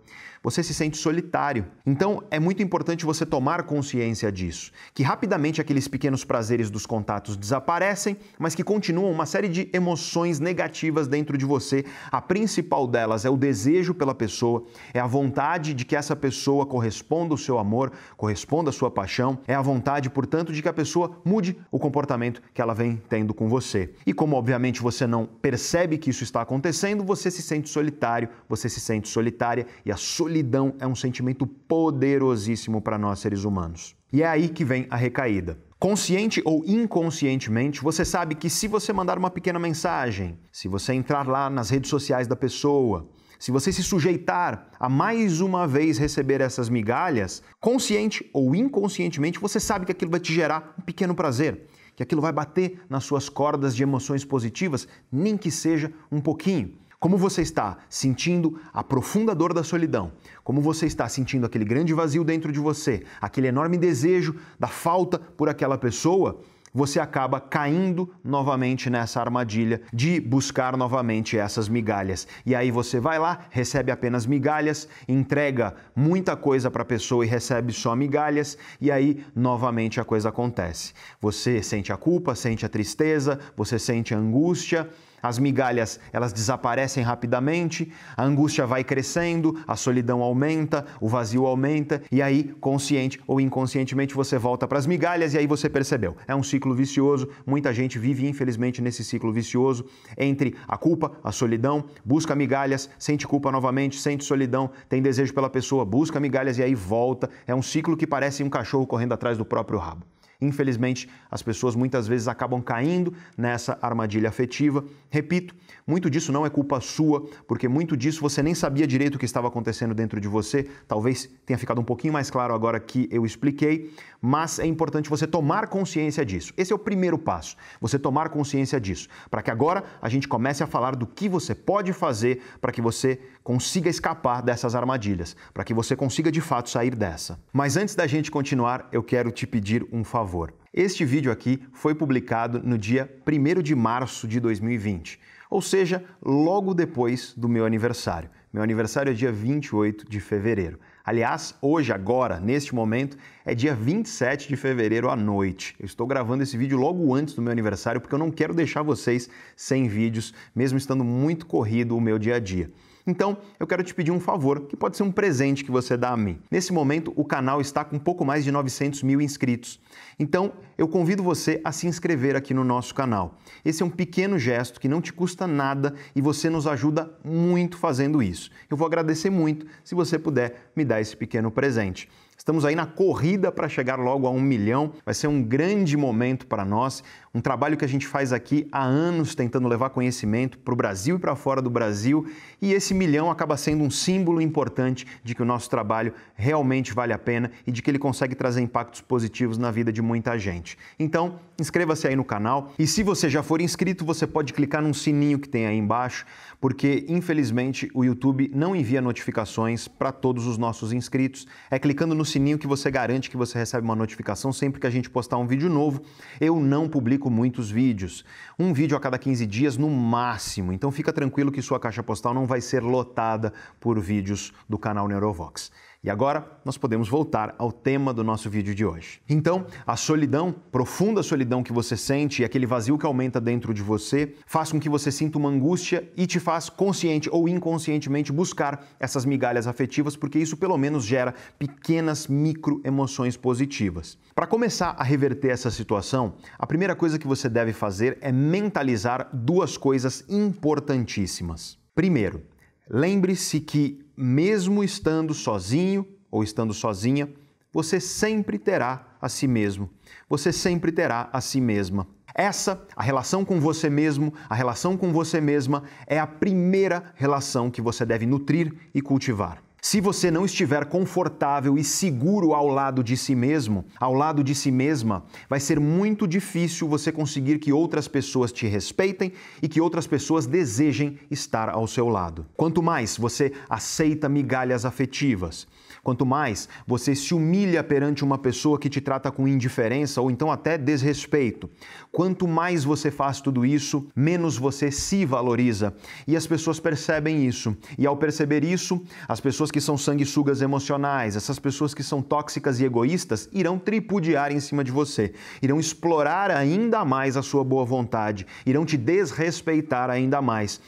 você se sente solitário. Então é muito importante você tomar consciência disso, que rapidamente aqueles pequenos prazeres dos contatos desaparecem, mas que continuam uma série de emoções negativas dentro de você. A principal delas é o desejo pela pessoa, é a vontade de que essa pessoa corresponda ao seu amor, corresponda à sua paixão, é a vontade, portanto, de que a pessoa mude o comportamento que ela vem tendo com você. E como obviamente você não percebe que isso está acontecendo, você se sente solitário, você se sente solitária e a solidão é um sentimento poderosíssimo para nós seres humanos. E é aí que vem a recaída. Consciente ou inconscientemente, você sabe que se você mandar uma pequena mensagem, se você entrar lá nas redes sociais da pessoa, se você se sujeitar a mais uma vez receber essas migalhas, consciente ou inconscientemente, você sabe que aquilo vai te gerar um pequeno prazer, que aquilo vai bater nas suas cordas de emoções positivas, nem que seja um pouquinho. Como você está sentindo a profunda dor da solidão? Como você está sentindo aquele grande vazio dentro de você, aquele enorme desejo da falta por aquela pessoa? você acaba caindo novamente nessa armadilha de buscar novamente essas migalhas. E aí você vai lá, recebe apenas migalhas, entrega muita coisa para a pessoa e recebe só migalhas, e aí novamente a coisa acontece. Você sente a culpa, sente a tristeza, você sente a angústia as migalhas, elas desaparecem rapidamente, a angústia vai crescendo, a solidão aumenta, o vazio aumenta e aí, consciente ou inconscientemente, você volta para as migalhas e aí você percebeu. É um ciclo vicioso, muita gente vive infelizmente nesse ciclo vicioso entre a culpa, a solidão, busca migalhas, sente culpa novamente, sente solidão, tem desejo pela pessoa, busca migalhas e aí volta. É um ciclo que parece um cachorro correndo atrás do próprio rabo. Infelizmente, as pessoas muitas vezes acabam caindo nessa armadilha afetiva. Repito, muito disso não é culpa sua, porque muito disso você nem sabia direito o que estava acontecendo dentro de você. Talvez tenha ficado um pouquinho mais claro agora que eu expliquei, mas é importante você tomar consciência disso. Esse é o primeiro passo, você tomar consciência disso, para que agora a gente comece a falar do que você pode fazer para que você consiga escapar dessas armadilhas, para que você consiga de fato sair dessa. Mas antes da gente continuar, eu quero te pedir um favor favor. Este vídeo aqui foi publicado no dia 1 de março de 2020, ou seja, logo depois do meu aniversário. Meu aniversário é dia 28 de fevereiro. Aliás, hoje, agora, neste momento, é dia 27 de fevereiro à noite. Eu estou gravando esse vídeo logo antes do meu aniversário porque eu não quero deixar vocês sem vídeos, mesmo estando muito corrido o meu dia a dia. Então, eu quero te pedir um favor, que pode ser um presente que você dá a mim. Nesse momento, o canal está com um pouco mais de 900 mil inscritos. Então, eu convido você a se inscrever aqui no nosso canal. Esse é um pequeno gesto que não te custa nada e você nos ajuda muito fazendo isso. Eu vou agradecer muito se você puder me dar esse pequeno presente. Estamos aí na corrida para chegar logo a um milhão. Vai ser um grande momento para nós, um trabalho que a gente faz aqui há anos tentando levar conhecimento para o Brasil e para fora do Brasil. E esse milhão acaba sendo um símbolo importante de que o nosso trabalho realmente vale a pena e de que ele consegue trazer impactos positivos na vida de muita gente. Então, inscreva-se aí no canal e se você já for inscrito, você pode clicar num sininho que tem aí embaixo, porque infelizmente o YouTube não envia notificações para todos os nossos inscritos. É clicando no sininho que você garante que você recebe uma notificação sempre que a gente postar um vídeo novo. Eu não publico muitos vídeos, um vídeo a cada 15 dias no máximo, então fica tranquilo que sua caixa postal não vai ser lotada por vídeos do canal Neurovox. E agora nós podemos voltar ao tema do nosso vídeo de hoje. Então, a solidão, profunda solidão que você sente e aquele vazio que aumenta dentro de você, faz com que você sinta uma angústia e te faz consciente ou inconscientemente buscar essas migalhas afetivas, porque isso pelo menos gera pequenas micro emoções positivas. Para começar a reverter essa situação, a primeira coisa que você deve fazer é mentalizar duas coisas importantíssimas. Primeiro, lembre-se que mesmo estando sozinho ou estando sozinha, você sempre terá a si mesmo. Você sempre terá a si mesma. Essa, a relação com você mesmo, a relação com você mesma, é a primeira relação que você deve nutrir e cultivar. Se você não estiver confortável e seguro ao lado de si mesmo, ao lado de si mesma, vai ser muito difícil você conseguir que outras pessoas te respeitem e que outras pessoas desejem estar ao seu lado. Quanto mais você aceita migalhas afetivas, Quanto mais você se humilha perante uma pessoa que te trata com indiferença ou então até desrespeito, quanto mais você faz tudo isso, menos você se valoriza. E as pessoas percebem isso. E ao perceber isso, as pessoas que são sanguessugas emocionais, essas pessoas que são tóxicas e egoístas, irão tripudiar em cima de você, irão explorar ainda mais a sua boa vontade, irão te desrespeitar ainda mais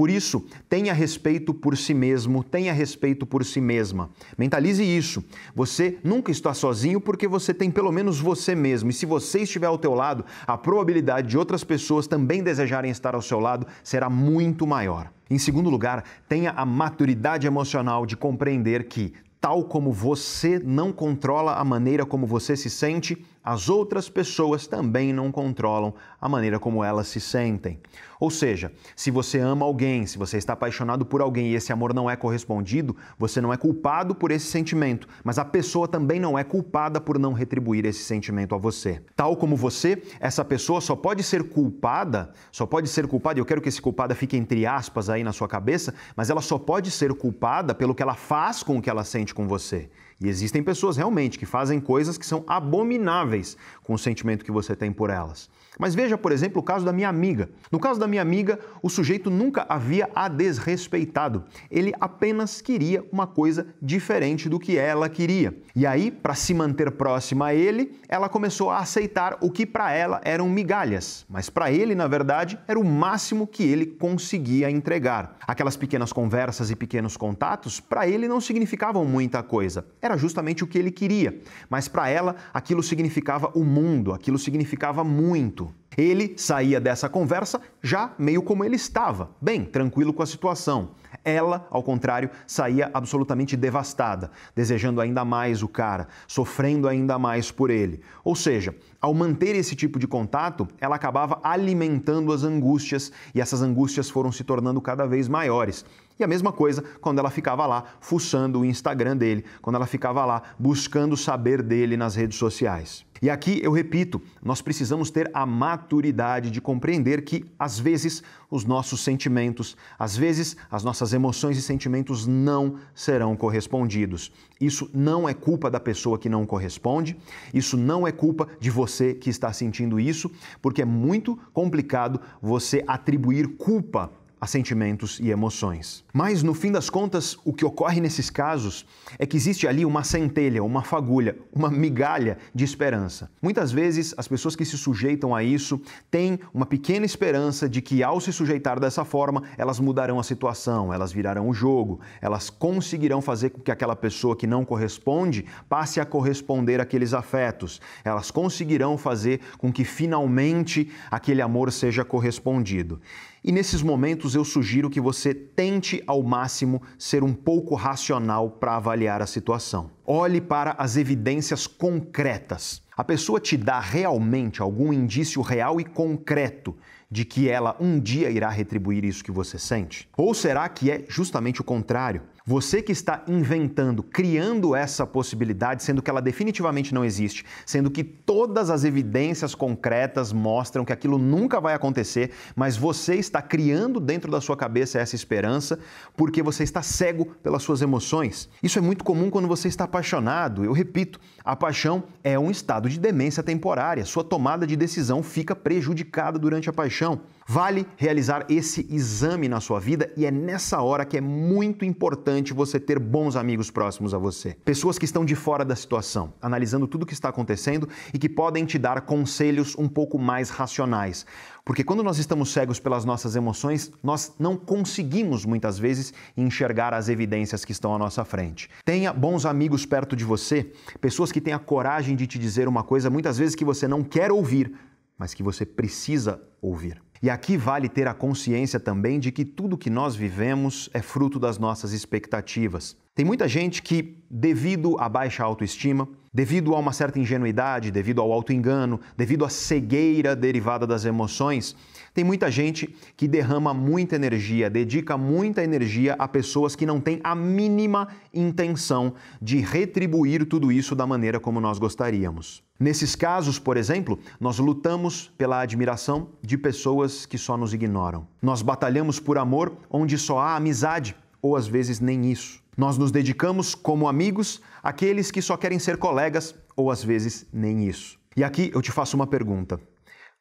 Por isso, tenha respeito por si mesmo, tenha respeito por si mesma. Mentalize isso. Você nunca está sozinho porque você tem pelo menos você mesmo. E se você estiver ao teu lado, a probabilidade de outras pessoas também desejarem estar ao seu lado será muito maior. Em segundo lugar, tenha a maturidade emocional de compreender que tal como você não controla a maneira como você se sente, as outras pessoas também não controlam a maneira como elas se sentem. Ou seja, se você ama alguém, se você está apaixonado por alguém e esse amor não é correspondido, você não é culpado por esse sentimento, mas a pessoa também não é culpada por não retribuir esse sentimento a você. Tal como você, essa pessoa só pode ser culpada, só pode ser culpada, e eu quero que esse culpada fique entre aspas aí na sua cabeça, mas ela só pode ser culpada pelo que ela faz com o que ela sente com você. E existem pessoas realmente que fazem coisas que são abomináveis com o sentimento que você tem por elas. Mas veja, por exemplo, o caso da minha amiga. No caso da minha amiga, o sujeito nunca havia a desrespeitado. Ele apenas queria uma coisa diferente do que ela queria. E aí, para se manter próxima a ele, ela começou a aceitar o que para ela eram migalhas, mas para ele, na verdade, era o máximo que ele conseguia entregar. Aquelas pequenas conversas e pequenos contatos, para ele não significavam muita coisa. Era justamente o que ele queria. Mas para ela, aquilo significava o mundo, aquilo significava muito. Ele saía dessa conversa já meio como ele estava, bem tranquilo com a situação. Ela, ao contrário, saía absolutamente devastada, desejando ainda mais o cara, sofrendo ainda mais por ele. Ou seja, ao manter esse tipo de contato, ela acabava alimentando as angústias e essas angústias foram se tornando cada vez maiores. E a mesma coisa quando ela ficava lá fuçando o Instagram dele, quando ela ficava lá buscando saber dele nas redes sociais. E aqui eu repito, nós precisamos ter a maturidade de compreender que, às vezes, os nossos sentimentos, às vezes, as nossas emoções e sentimentos não serão correspondidos. Isso não é culpa da pessoa que não corresponde, isso não é culpa de você que está sentindo isso, porque é muito complicado você atribuir culpa a sentimentos e emoções. Mas, no fim das contas, o que ocorre nesses casos é que existe ali uma centelha, uma fagulha, uma migalha de esperança. Muitas vezes, as pessoas que se sujeitam a isso têm uma pequena esperança de que, ao se sujeitar dessa forma, elas mudarão a situação, elas virarão o jogo, elas conseguirão fazer com que aquela pessoa que não corresponde passe a corresponder àqueles afetos, elas conseguirão fazer com que finalmente aquele amor seja correspondido. E nesses momentos eu sugiro que você tente ao máximo ser um pouco racional para avaliar a situação. Olhe para as evidências concretas. A pessoa te dá realmente algum indício real e concreto de que ela um dia irá retribuir isso que você sente? Ou será que é justamente o contrário? Você que está inventando, criando essa possibilidade, sendo que ela definitivamente não existe, sendo que todas as evidências concretas mostram que aquilo nunca vai acontecer, mas você está criando dentro da sua cabeça essa esperança porque você está cego pelas suas emoções. Isso é muito comum quando você está apaixonado. Eu repito, a paixão é um estado de demência temporária. Sua tomada de decisão fica prejudicada durante a paixão. Vale realizar esse exame na sua vida e é nessa hora que é muito importante você ter bons amigos próximos a você. Pessoas que estão de fora da situação, analisando tudo o que está acontecendo e que podem te dar conselhos um pouco mais racionais. Porque quando nós estamos cegos pelas nossas emoções, nós não conseguimos muitas vezes enxergar as evidências que estão à nossa frente. Tenha bons amigos perto de você, pessoas que têm a coragem de te dizer uma coisa muitas vezes que você não quer ouvir, mas que você precisa ouvir. E aqui vale ter a consciência também de que tudo que nós vivemos é fruto das nossas expectativas. Tem muita gente que, devido à baixa autoestima, devido a uma certa ingenuidade, devido ao auto-engano, devido à cegueira derivada das emoções, tem muita gente que derrama muita energia, dedica muita energia a pessoas que não têm a mínima intenção de retribuir tudo isso da maneira como nós gostaríamos. Nesses casos, por exemplo, nós lutamos pela admiração de pessoas que só nos ignoram. Nós batalhamos por amor onde só há amizade, ou às vezes nem isso. Nós nos dedicamos como amigos àqueles que só querem ser colegas, ou às vezes nem isso. E aqui eu te faço uma pergunta: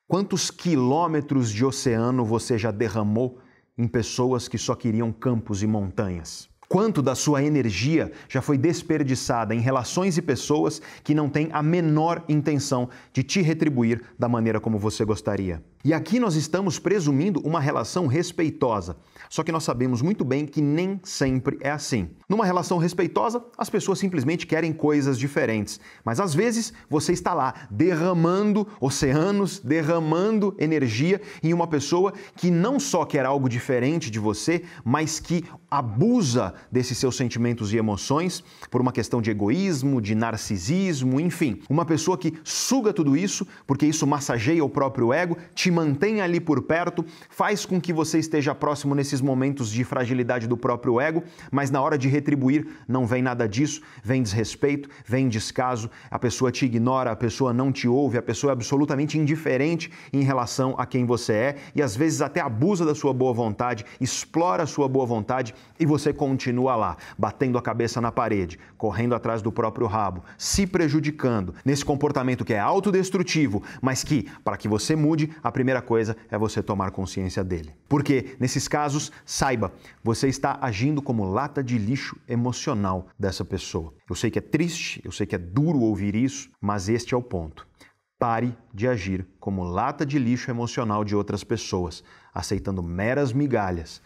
quantos quilômetros de oceano você já derramou em pessoas que só queriam campos e montanhas? Quanto da sua energia já foi desperdiçada em relações e pessoas que não têm a menor intenção de te retribuir da maneira como você gostaria? E aqui nós estamos presumindo uma relação respeitosa. Só que nós sabemos muito bem que nem sempre é assim. Numa relação respeitosa, as pessoas simplesmente querem coisas diferentes. Mas às vezes você está lá derramando oceanos, derramando energia em uma pessoa que não só quer algo diferente de você, mas que abusa desses seus sentimentos e emoções por uma questão de egoísmo, de narcisismo, enfim. Uma pessoa que suga tudo isso porque isso massageia o próprio ego, te mantém ali por perto, faz com que você esteja próximo nesses momentos de fragilidade do próprio ego, mas na hora de retribuir não vem nada disso, vem desrespeito, vem descaso, a pessoa te ignora, a pessoa não te ouve, a pessoa é absolutamente indiferente em relação a quem você é e às vezes até abusa da sua boa vontade, explora a sua boa vontade e você continua lá, batendo a cabeça na parede, correndo atrás do próprio rabo, se prejudicando nesse comportamento que é autodestrutivo, mas que, para que você mude, a primeira coisa é você tomar consciência dele. Porque, nesses casos, saiba, você está agindo como lata de lixo emocional dessa pessoa. Eu sei que é triste, eu sei que é duro ouvir isso, mas este é o ponto. Pare de agir como lata de lixo emocional de outras pessoas, aceitando meras migalhas.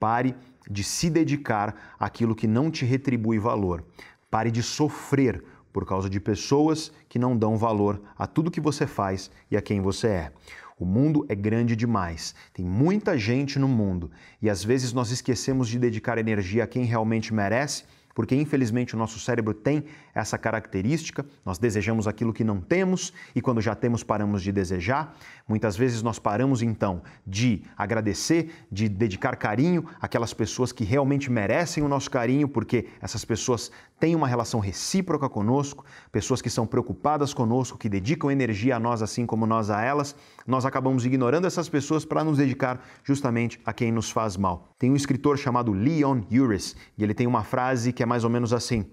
Pare de se dedicar àquilo que não te retribui valor. Pare de sofrer por causa de pessoas que não dão valor a tudo que você faz e a quem você é. O mundo é grande demais, tem muita gente no mundo. E às vezes nós esquecemos de dedicar energia a quem realmente merece porque infelizmente o nosso cérebro tem essa característica, nós desejamos aquilo que não temos e quando já temos paramos de desejar. Muitas vezes nós paramos então de agradecer, de dedicar carinho àquelas pessoas que realmente merecem o nosso carinho, porque essas pessoas têm uma relação recíproca conosco, pessoas que são preocupadas conosco, que dedicam energia a nós assim como nós a elas. Nós acabamos ignorando essas pessoas para nos dedicar justamente a quem nos faz mal. Tem um escritor chamado Leon Uris e ele tem uma frase que é mais ou menos assim: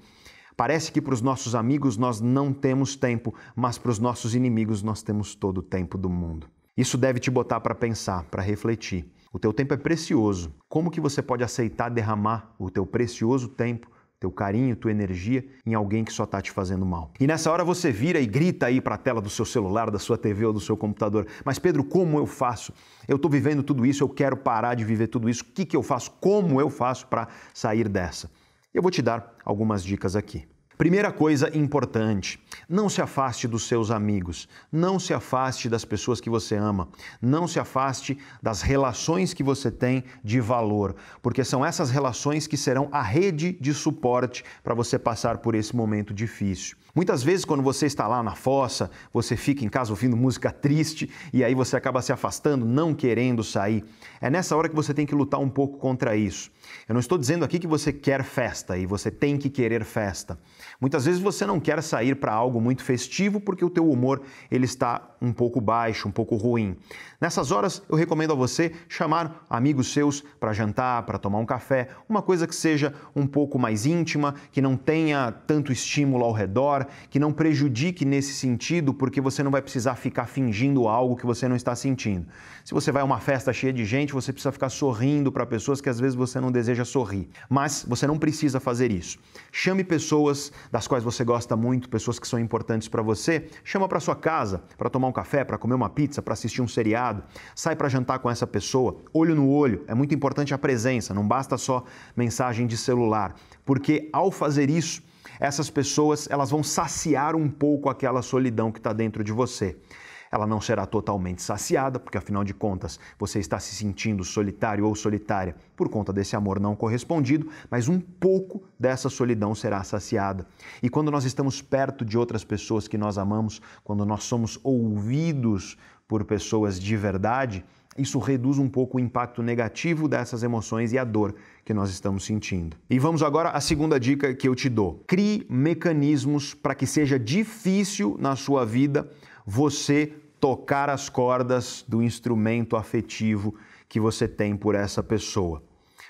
Parece que para os nossos amigos nós não temos tempo, mas para os nossos inimigos nós temos todo o tempo do mundo. Isso deve te botar para pensar, para refletir. O teu tempo é precioso. Como que você pode aceitar derramar o teu precioso tempo teu carinho, tua energia em alguém que só está te fazendo mal. E nessa hora você vira e grita aí para a tela do seu celular, da sua TV ou do seu computador. Mas Pedro, como eu faço? Eu estou vivendo tudo isso, eu quero parar de viver tudo isso. O que, que eu faço? Como eu faço para sair dessa? Eu vou te dar algumas dicas aqui. Primeira coisa importante: não se afaste dos seus amigos, não se afaste das pessoas que você ama, não se afaste das relações que você tem de valor, porque são essas relações que serão a rede de suporte para você passar por esse momento difícil. Muitas vezes, quando você está lá na fossa, você fica em casa ouvindo música triste e aí você acaba se afastando, não querendo sair. É nessa hora que você tem que lutar um pouco contra isso. Eu não estou dizendo aqui que você quer festa e você tem que querer festa. Muitas vezes você não quer sair para algo muito festivo porque o teu humor ele está um pouco baixo, um pouco ruim. Nessas horas eu recomendo a você chamar amigos seus para jantar, para tomar um café, uma coisa que seja um pouco mais íntima, que não tenha tanto estímulo ao redor, que não prejudique nesse sentido, porque você não vai precisar ficar fingindo algo que você não está sentindo. Se você vai a uma festa cheia de gente, você precisa ficar sorrindo para pessoas que às vezes você não deseja sorrir. Mas você não precisa fazer isso. Chame pessoas das quais você gosta muito, pessoas que são importantes para você, chama para sua casa para tomar um café, para comer uma pizza, para assistir um seriado. Sai para jantar com essa pessoa, olho no olho. É muito importante a presença, não basta só mensagem de celular, porque ao fazer isso, essas pessoas elas vão saciar um pouco aquela solidão que está dentro de você. Ela não será totalmente saciada, porque afinal de contas você está se sentindo solitário ou solitária por conta desse amor não correspondido, mas um pouco dessa solidão será saciada. E quando nós estamos perto de outras pessoas que nós amamos, quando nós somos ouvidos por pessoas de verdade, isso reduz um pouco o impacto negativo dessas emoções e a dor que nós estamos sentindo. E vamos agora à segunda dica que eu te dou. Crie mecanismos para que seja difícil na sua vida você tocar as cordas do instrumento afetivo que você tem por essa pessoa.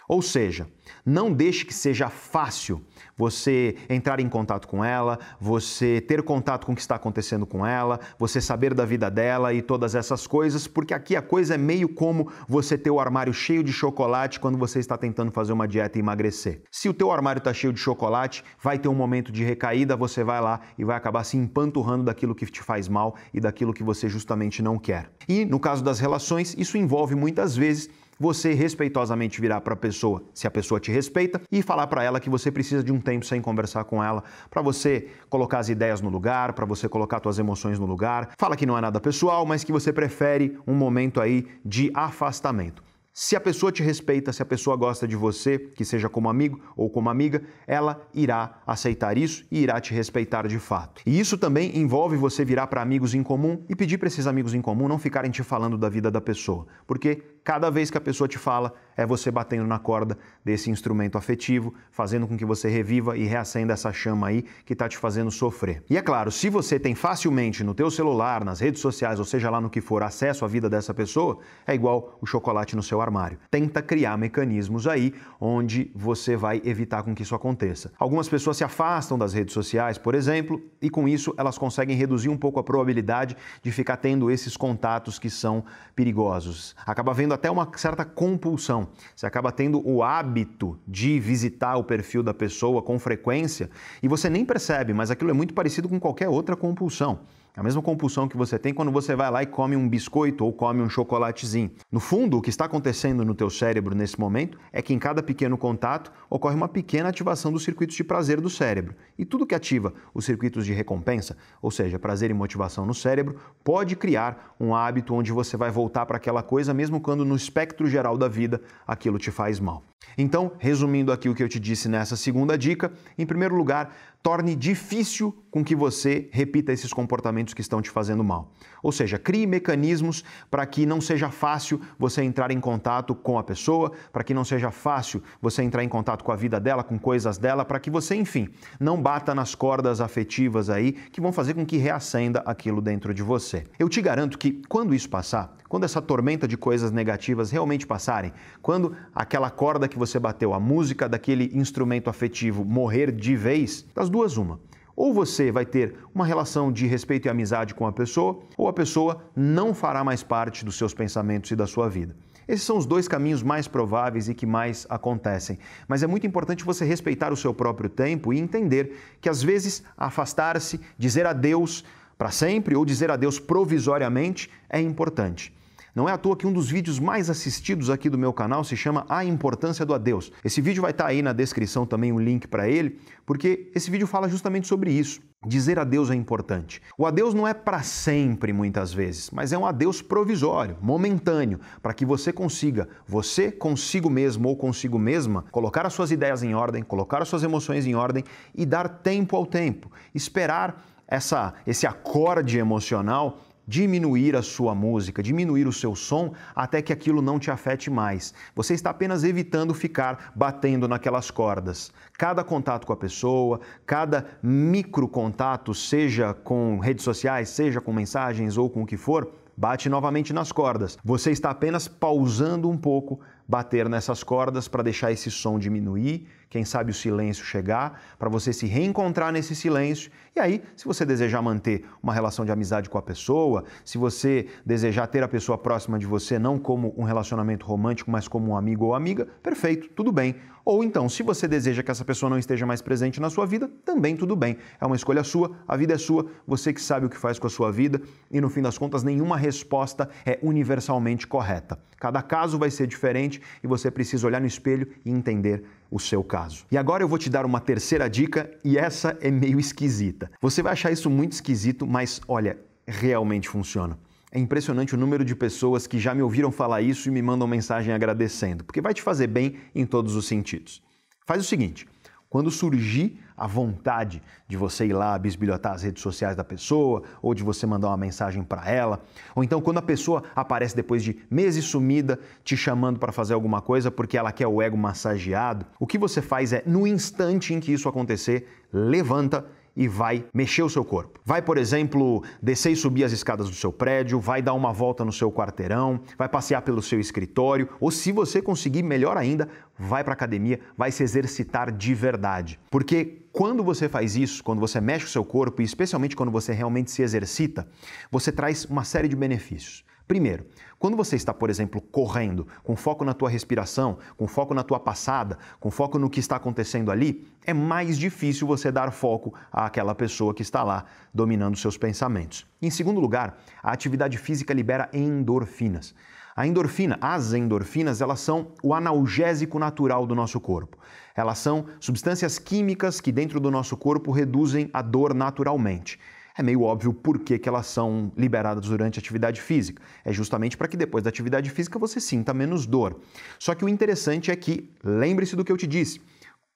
Ou seja, não deixe que seja fácil você entrar em contato com ela, você ter contato com o que está acontecendo com ela, você saber da vida dela e todas essas coisas, porque aqui a coisa é meio como você ter o armário cheio de chocolate quando você está tentando fazer uma dieta e emagrecer. Se o teu armário está cheio de chocolate, vai ter um momento de recaída, você vai lá e vai acabar se empanturrando daquilo que te faz mal e daquilo que você justamente não quer. E no caso das relações, isso envolve muitas vezes você respeitosamente virar para a pessoa, se a pessoa te respeita, e falar para ela que você precisa de um tempo sem conversar com ela, para você colocar as ideias no lugar, para você colocar suas emoções no lugar. Fala que não é nada pessoal, mas que você prefere um momento aí de afastamento. Se a pessoa te respeita, se a pessoa gosta de você, que seja como amigo ou como amiga, ela irá aceitar isso e irá te respeitar de fato. E isso também envolve você virar para amigos em comum e pedir para esses amigos em comum não ficarem te falando da vida da pessoa, porque cada vez que a pessoa te fala, é você batendo na corda desse instrumento afetivo, fazendo com que você reviva e reacenda essa chama aí que está te fazendo sofrer. E é claro, se você tem facilmente no teu celular, nas redes sociais, ou seja lá no que for, acesso à vida dessa pessoa, é igual o chocolate no seu armário. Tenta criar mecanismos aí onde você vai evitar com que isso aconteça. Algumas pessoas se afastam das redes sociais, por exemplo, e com isso elas conseguem reduzir um pouco a probabilidade de ficar tendo esses contatos que são perigosos. Acaba vendo até uma certa compulsão. Você acaba tendo o hábito de visitar o perfil da pessoa com frequência e você nem percebe, mas aquilo é muito parecido com qualquer outra compulsão. A mesma compulsão que você tem quando você vai lá e come um biscoito ou come um chocolatezinho. No fundo, o que está acontecendo no teu cérebro nesse momento é que em cada pequeno contato ocorre uma pequena ativação dos circuitos de prazer do cérebro. E tudo que ativa os circuitos de recompensa, ou seja, prazer e motivação no cérebro, pode criar um hábito onde você vai voltar para aquela coisa mesmo quando no espectro geral da vida aquilo te faz mal. Então, resumindo aqui o que eu te disse nessa segunda dica, em primeiro lugar, torne difícil com que você repita esses comportamentos que estão te fazendo mal. Ou seja, crie mecanismos para que não seja fácil você entrar em contato com a pessoa, para que não seja fácil você entrar em contato com a vida dela, com coisas dela, para que você, enfim, não bata nas cordas afetivas aí que vão fazer com que reacenda aquilo dentro de você. Eu te garanto que quando isso passar, quando essa tormenta de coisas negativas realmente passarem, quando aquela corda que você bateu, a música daquele instrumento afetivo morrer de vez, das duas uma. Ou você vai ter uma relação de respeito e amizade com a pessoa, ou a pessoa não fará mais parte dos seus pensamentos e da sua vida. Esses são os dois caminhos mais prováveis e que mais acontecem. Mas é muito importante você respeitar o seu próprio tempo e entender que às vezes afastar-se, dizer adeus para sempre ou dizer adeus provisoriamente é importante. Não é à toa que um dos vídeos mais assistidos aqui do meu canal se chama A Importância do Adeus. Esse vídeo vai estar aí na descrição também um link para ele, porque esse vídeo fala justamente sobre isso. Dizer adeus é importante. O adeus não é para sempre, muitas vezes, mas é um adeus provisório, momentâneo, para que você consiga, você consigo mesmo ou consigo mesma, colocar as suas ideias em ordem, colocar as suas emoções em ordem e dar tempo ao tempo. Esperar essa, esse acorde emocional diminuir a sua música, diminuir o seu som até que aquilo não te afete mais. Você está apenas evitando ficar batendo naquelas cordas. Cada contato com a pessoa, cada micro contato, seja com redes sociais, seja com mensagens ou com o que for, bate novamente nas cordas. Você está apenas pausando um pouco, bater nessas cordas para deixar esse som diminuir quem sabe o silêncio chegar, para você se reencontrar nesse silêncio. E aí, se você desejar manter uma relação de amizade com a pessoa, se você desejar ter a pessoa próxima de você não como um relacionamento romântico, mas como um amigo ou amiga, perfeito, tudo bem. Ou então, se você deseja que essa pessoa não esteja mais presente na sua vida, também tudo bem. É uma escolha sua, a vida é sua, você que sabe o que faz com a sua vida e no fim das contas nenhuma resposta é universalmente correta. Cada caso vai ser diferente e você precisa olhar no espelho e entender o seu caso. E agora eu vou te dar uma terceira dica e essa é meio esquisita. Você vai achar isso muito esquisito, mas olha, realmente funciona. É impressionante o número de pessoas que já me ouviram falar isso e me mandam mensagem agradecendo, porque vai te fazer bem em todos os sentidos. Faz o seguinte: quando surgir a vontade de você ir lá bisbilhotar as redes sociais da pessoa, ou de você mandar uma mensagem para ela, ou então quando a pessoa aparece depois de meses sumida te chamando para fazer alguma coisa porque ela quer o ego massageado, o que você faz é, no instante em que isso acontecer, levanta e vai mexer o seu corpo. Vai, por exemplo, descer e subir as escadas do seu prédio, vai dar uma volta no seu quarteirão, vai passear pelo seu escritório, ou se você conseguir, melhor ainda, vai para academia, vai se exercitar de verdade. Porque quando você faz isso, quando você mexe o seu corpo e especialmente quando você realmente se exercita, você traz uma série de benefícios. Primeiro, quando você está, por exemplo, correndo, com foco na tua respiração, com foco na tua passada, com foco no que está acontecendo ali, é mais difícil você dar foco àquela pessoa que está lá dominando seus pensamentos. Em segundo lugar, a atividade física libera endorfinas. A endorfina, as endorfinas, elas são o analgésico natural do nosso corpo. Elas são substâncias químicas que dentro do nosso corpo reduzem a dor naturalmente é meio óbvio por que, elas são liberadas durante a atividade física. É justamente para que depois da atividade física você sinta menos dor. Só que o interessante é que, lembre-se do que eu te disse,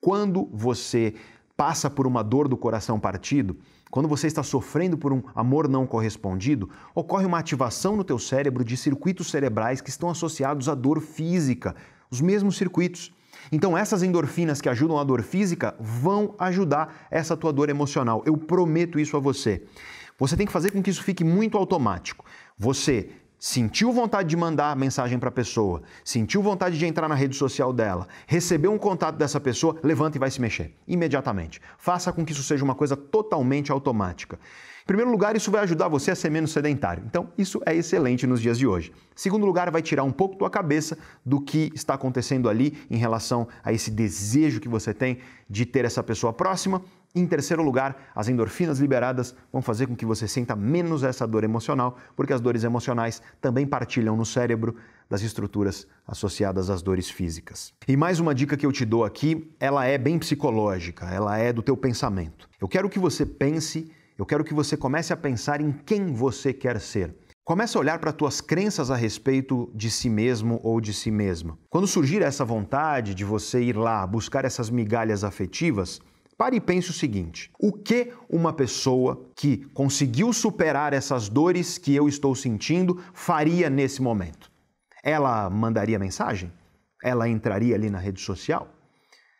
quando você passa por uma dor do coração partido, quando você está sofrendo por um amor não correspondido, ocorre uma ativação no teu cérebro de circuitos cerebrais que estão associados à dor física, os mesmos circuitos. Então, essas endorfinas que ajudam a dor física vão ajudar essa tua dor emocional. Eu prometo isso a você. Você tem que fazer com que isso fique muito automático. Você sentiu vontade de mandar mensagem para a pessoa, sentiu vontade de entrar na rede social dela, recebeu um contato dessa pessoa, levanta e vai se mexer imediatamente. Faça com que isso seja uma coisa totalmente automática. Em primeiro lugar, isso vai ajudar você a ser menos sedentário. Então, isso é excelente nos dias de hoje. Em segundo lugar, vai tirar um pouco tua cabeça do que está acontecendo ali em relação a esse desejo que você tem de ter essa pessoa próxima. Em terceiro lugar, as endorfinas liberadas vão fazer com que você sinta menos essa dor emocional, porque as dores emocionais também partilham no cérebro das estruturas associadas às dores físicas. E mais uma dica que eu te dou aqui, ela é bem psicológica, ela é do teu pensamento. Eu quero que você pense eu quero que você comece a pensar em quem você quer ser. Comece a olhar para tuas crenças a respeito de si mesmo ou de si mesma. Quando surgir essa vontade de você ir lá buscar essas migalhas afetivas, pare e pense o seguinte: o que uma pessoa que conseguiu superar essas dores que eu estou sentindo faria nesse momento? Ela mandaria mensagem? Ela entraria ali na rede social?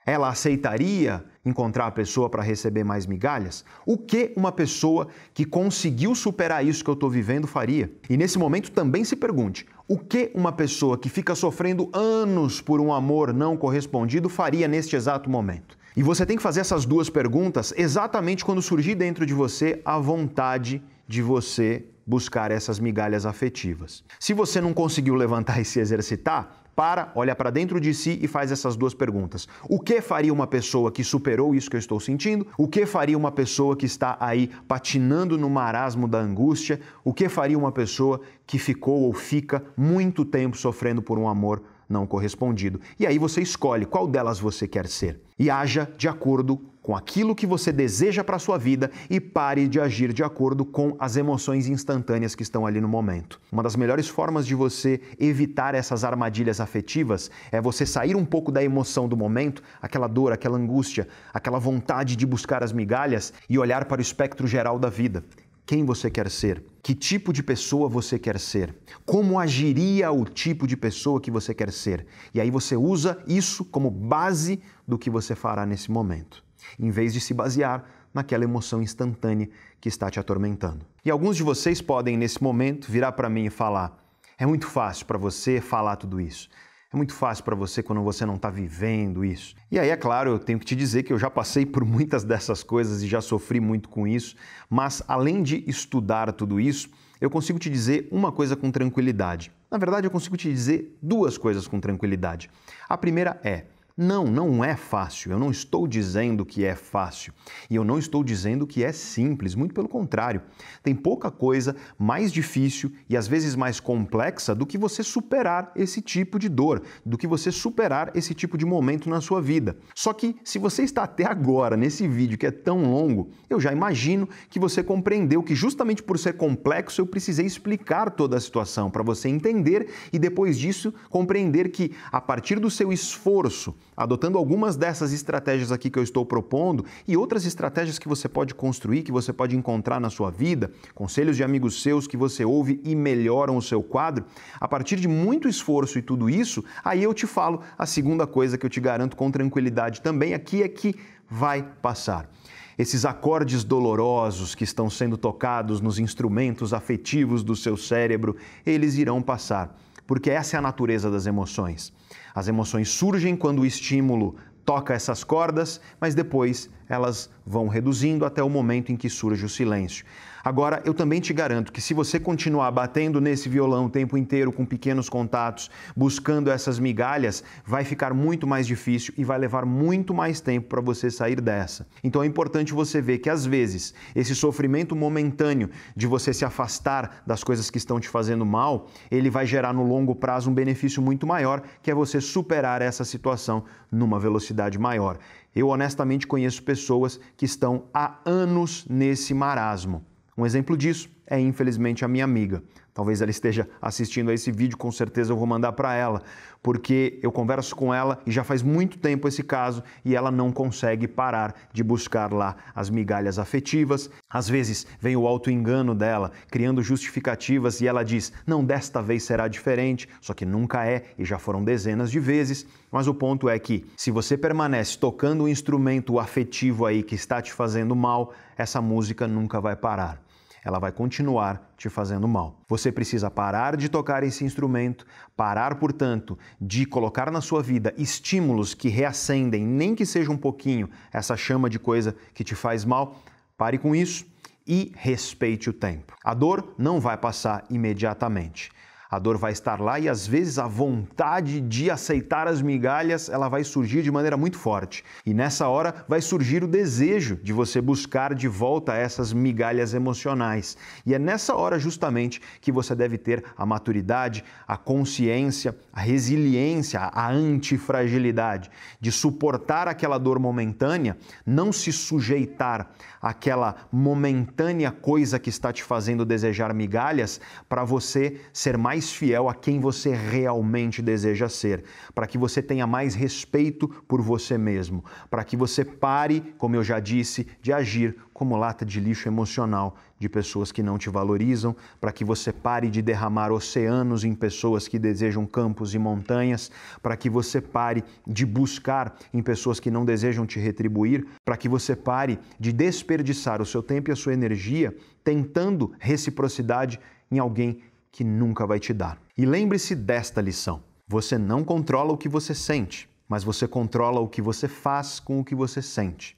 ela aceitaria encontrar a pessoa para receber mais migalhas? O que uma pessoa que conseguiu superar isso que eu estou vivendo faria? E nesse momento também se pergunte: o que uma pessoa que fica sofrendo anos por um amor não correspondido faria neste exato momento? E você tem que fazer essas duas perguntas exatamente quando surgir dentro de você a vontade de você buscar essas migalhas afetivas. Se você não conseguiu levantar e se exercitar, para, olha para dentro de si e faz essas duas perguntas. O que faria uma pessoa que superou isso que eu estou sentindo? O que faria uma pessoa que está aí patinando no marasmo da angústia? O que faria uma pessoa que ficou ou fica muito tempo sofrendo por um amor não correspondido? E aí você escolhe qual delas você quer ser e haja de acordo com aquilo que você deseja para a sua vida e pare de agir de acordo com as emoções instantâneas que estão ali no momento. Uma das melhores formas de você evitar essas armadilhas afetivas é você sair um pouco da emoção do momento, aquela dor, aquela angústia, aquela vontade de buscar as migalhas e olhar para o espectro geral da vida quem você quer ser, que tipo de pessoa você quer ser, como agiria o tipo de pessoa que você quer ser. E aí você usa isso como base do que você fará nesse momento em vez de se basear naquela emoção instantânea que está te atormentando. E alguns de vocês podem, nesse momento, virar para mim e falar: é muito fácil para você falar tudo isso. É muito fácil para você quando você não está vivendo isso. E aí, é claro, eu tenho que te dizer que eu já passei por muitas dessas coisas e já sofri muito com isso, mas além de estudar tudo isso, eu consigo te dizer uma coisa com tranquilidade. Na verdade, eu consigo te dizer duas coisas com tranquilidade. A primeira é: não, não é fácil. Eu não estou dizendo que é fácil. E eu não estou dizendo que é simples, muito pelo contrário. Tem pouca coisa mais difícil e às vezes mais complexa do que você superar esse tipo de dor, do que você superar esse tipo de momento na sua vida. Só que se você está até agora nesse vídeo que é tão longo, eu já imagino que você compreendeu que justamente por ser complexo eu precisei explicar toda a situação para você entender e depois disso compreender que a partir do seu esforço adotando algumas dessas estratégias aqui que eu estou propondo e outras estratégias que você pode construir, que você pode encontrar na sua vida, conselhos de amigos seus que você ouve e melhoram o seu quadro, a partir de muito esforço e tudo isso, aí eu te falo a segunda coisa que eu te garanto com tranquilidade também aqui é que vai passar esses acordes dolorosos que estão sendo tocados nos instrumentos afetivos do seu cérebro, eles irão passar, porque essa é a natureza das emoções. As emoções surgem quando o estímulo toca essas cordas, mas depois elas vão reduzindo até o momento em que surge o silêncio. Agora, eu também te garanto que se você continuar batendo nesse violão o tempo inteiro com pequenos contatos, buscando essas migalhas, vai ficar muito mais difícil e vai levar muito mais tempo para você sair dessa. Então é importante você ver que às vezes esse sofrimento momentâneo de você se afastar das coisas que estão te fazendo mal, ele vai gerar no longo prazo um benefício muito maior, que é você superar essa situação numa velocidade maior. Eu honestamente conheço pessoas que estão há anos nesse marasmo. Um exemplo disso é, infelizmente, a minha amiga. Talvez ela esteja assistindo a esse vídeo, com certeza eu vou mandar para ela, porque eu converso com ela e já faz muito tempo esse caso e ela não consegue parar de buscar lá as migalhas afetivas. Às vezes vem o auto-engano dela, criando justificativas e ela diz: "Não, desta vez será diferente", só que nunca é e já foram dezenas de vezes. Mas o ponto é que se você permanece tocando o instrumento afetivo aí que está te fazendo mal, essa música nunca vai parar ela vai continuar te fazendo mal. Você precisa parar de tocar esse instrumento, parar, portanto, de colocar na sua vida estímulos que reacendem, nem que seja um pouquinho, essa chama de coisa que te faz mal. Pare com isso e respeite o tempo. A dor não vai passar imediatamente. A dor vai estar lá e às vezes a vontade de aceitar as migalhas, ela vai surgir de maneira muito forte. E nessa hora vai surgir o desejo de você buscar de volta essas migalhas emocionais. E é nessa hora justamente que você deve ter a maturidade, a consciência, a resiliência, a antifragilidade de suportar aquela dor momentânea, não se sujeitar àquela momentânea coisa que está te fazendo desejar migalhas para você ser mais fiel a quem você realmente deseja ser, para que você tenha mais respeito por você mesmo, para que você pare, como eu já disse, de agir como lata de lixo emocional de pessoas que não te valorizam, para que você pare de derramar oceanos em pessoas que desejam campos e montanhas, para que você pare de buscar em pessoas que não desejam te retribuir, para que você pare de desperdiçar o seu tempo e a sua energia tentando reciprocidade em alguém que nunca vai te dar. E lembre-se desta lição: você não controla o que você sente, mas você controla o que você faz com o que você sente.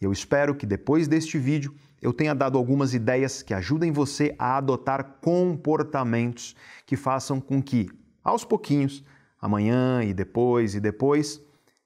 Eu espero que depois deste vídeo eu tenha dado algumas ideias que ajudem você a adotar comportamentos que façam com que, aos pouquinhos, amanhã e depois e depois,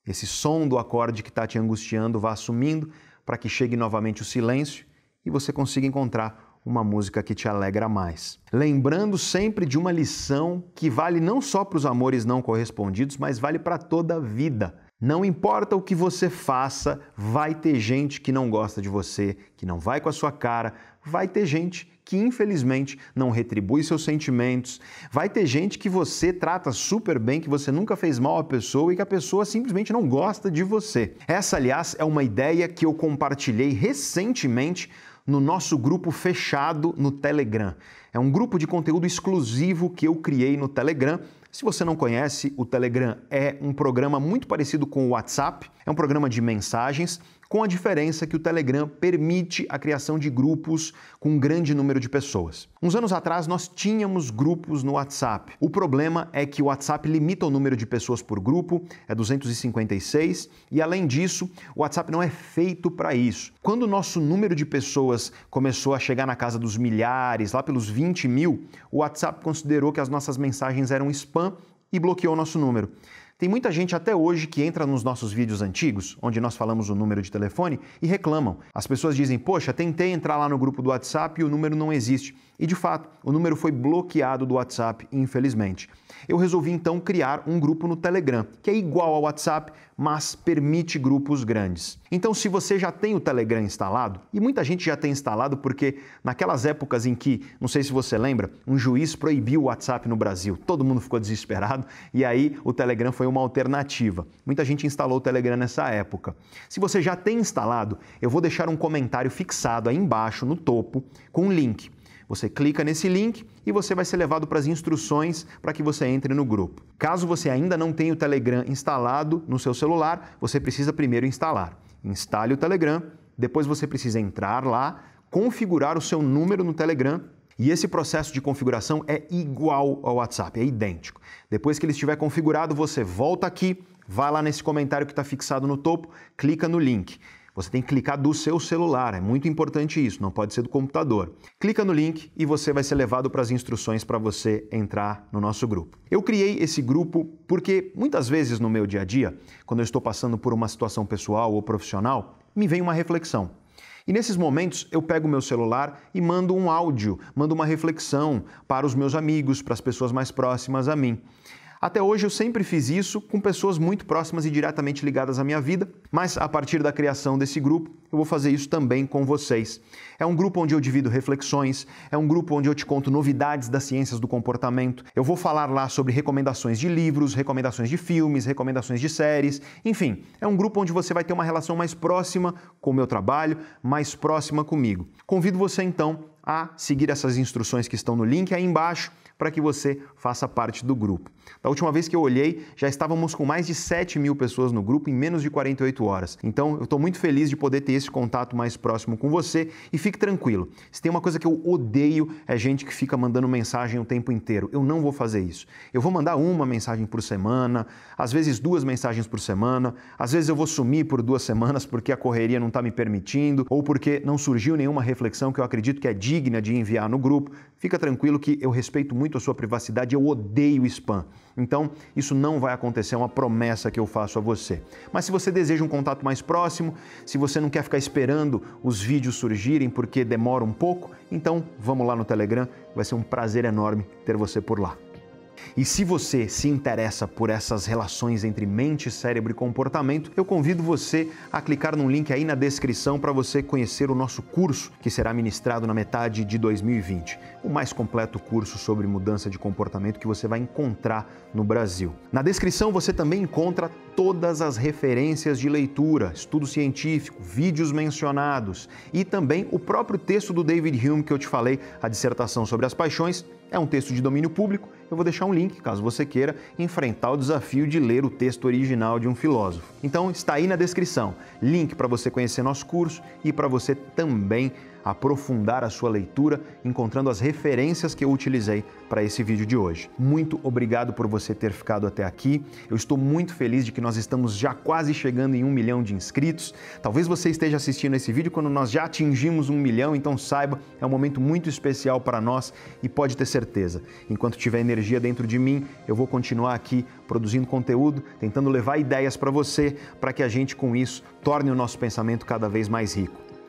esse som do acorde que está te angustiando vá sumindo para que chegue novamente o silêncio e você consiga encontrar uma música que te alegra mais. Lembrando sempre de uma lição que vale não só para os amores não correspondidos, mas vale para toda a vida. Não importa o que você faça, vai ter gente que não gosta de você, que não vai com a sua cara, vai ter gente que infelizmente não retribui seus sentimentos, vai ter gente que você trata super bem, que você nunca fez mal à pessoa e que a pessoa simplesmente não gosta de você. Essa, aliás, é uma ideia que eu compartilhei recentemente no nosso grupo fechado no Telegram. É um grupo de conteúdo exclusivo que eu criei no Telegram. Se você não conhece, o Telegram é um programa muito parecido com o WhatsApp, é um programa de mensagens com a diferença que o Telegram permite a criação de grupos com um grande número de pessoas. Uns anos atrás nós tínhamos grupos no WhatsApp. O problema é que o WhatsApp limita o número de pessoas por grupo, é 256, e além disso, o WhatsApp não é feito para isso. Quando o nosso número de pessoas começou a chegar na casa dos milhares, lá pelos 20 mil, o WhatsApp considerou que as nossas mensagens eram spam e bloqueou o nosso número. Tem muita gente até hoje que entra nos nossos vídeos antigos, onde nós falamos o número de telefone, e reclamam. As pessoas dizem: Poxa, tentei entrar lá no grupo do WhatsApp e o número não existe. E de fato, o número foi bloqueado do WhatsApp, infelizmente. Eu resolvi então criar um grupo no Telegram, que é igual ao WhatsApp, mas permite grupos grandes. Então, se você já tem o Telegram instalado, e muita gente já tem instalado porque naquelas épocas em que, não sei se você lembra, um juiz proibiu o WhatsApp no Brasil, todo mundo ficou desesperado e aí o Telegram foi uma alternativa. Muita gente instalou o Telegram nessa época. Se você já tem instalado, eu vou deixar um comentário fixado aí embaixo no topo com um link. Você clica nesse link e você vai ser levado para as instruções para que você entre no grupo. Caso você ainda não tenha o Telegram instalado no seu celular, você precisa primeiro instalar. Instale o Telegram, depois você precisa entrar lá, configurar o seu número no Telegram e esse processo de configuração é igual ao WhatsApp, é idêntico. Depois que ele estiver configurado, você volta aqui, vai lá nesse comentário que está fixado no topo, clica no link. Você tem que clicar do seu celular, é muito importante isso, não pode ser do computador. Clica no link e você vai ser levado para as instruções para você entrar no nosso grupo. Eu criei esse grupo porque muitas vezes no meu dia a dia, quando eu estou passando por uma situação pessoal ou profissional, me vem uma reflexão. E nesses momentos eu pego meu celular e mando um áudio, mando uma reflexão para os meus amigos, para as pessoas mais próximas a mim. Até hoje eu sempre fiz isso com pessoas muito próximas e diretamente ligadas à minha vida, mas a partir da criação desse grupo, eu vou fazer isso também com vocês. É um grupo onde eu divido reflexões, é um grupo onde eu te conto novidades das ciências do comportamento. Eu vou falar lá sobre recomendações de livros, recomendações de filmes, recomendações de séries, enfim, é um grupo onde você vai ter uma relação mais próxima com o meu trabalho, mais próxima comigo. Convido você então a seguir essas instruções que estão no link aí embaixo para que você faça parte do grupo. Da última vez que eu olhei, já estávamos com mais de 7 mil pessoas no grupo em menos de 48 horas. Então, eu estou muito feliz de poder ter esse contato mais próximo com você e fique tranquilo. Se tem uma coisa que eu odeio é gente que fica mandando mensagem o tempo inteiro. Eu não vou fazer isso. Eu vou mandar uma mensagem por semana, às vezes duas mensagens por semana, às vezes eu vou sumir por duas semanas porque a correria não está me permitindo ou porque não surgiu nenhuma reflexão que eu acredito que é digna de enviar no grupo. Fica tranquilo que eu respeito muito a sua privacidade, eu odeio spam. Então, isso não vai acontecer, é uma promessa que eu faço a você. Mas se você deseja um contato mais próximo, se você não quer ficar esperando os vídeos surgirem porque demora um pouco, então vamos lá no Telegram, vai ser um prazer enorme ter você por lá. E se você se interessa por essas relações entre mente, cérebro e comportamento, eu convido você a clicar no link aí na descrição para você conhecer o nosso curso que será ministrado na metade de 2020. O mais completo curso sobre mudança de comportamento que você vai encontrar no Brasil. Na descrição você também encontra todas as referências de leitura, estudo científico, vídeos mencionados e também o próprio texto do David Hume que eu te falei, a dissertação sobre as paixões é um texto de domínio público. Eu vou deixar um link caso você queira enfrentar o desafio de ler o texto original de um filósofo. Então está aí na descrição, link para você conhecer nosso curso e para você também aprofundar a sua leitura, encontrando as referências que eu utilizei para esse vídeo de hoje. Muito obrigado por você ter ficado até aqui. Eu estou muito feliz de que nós estamos já quase chegando em um milhão de inscritos. Talvez você esteja assistindo esse vídeo quando nós já atingimos um milhão, então saiba, é um momento muito especial para nós e pode ter certeza, enquanto tiver energia dentro de mim, eu vou continuar aqui produzindo conteúdo, tentando levar ideias para você, para que a gente com isso torne o nosso pensamento cada vez mais rico.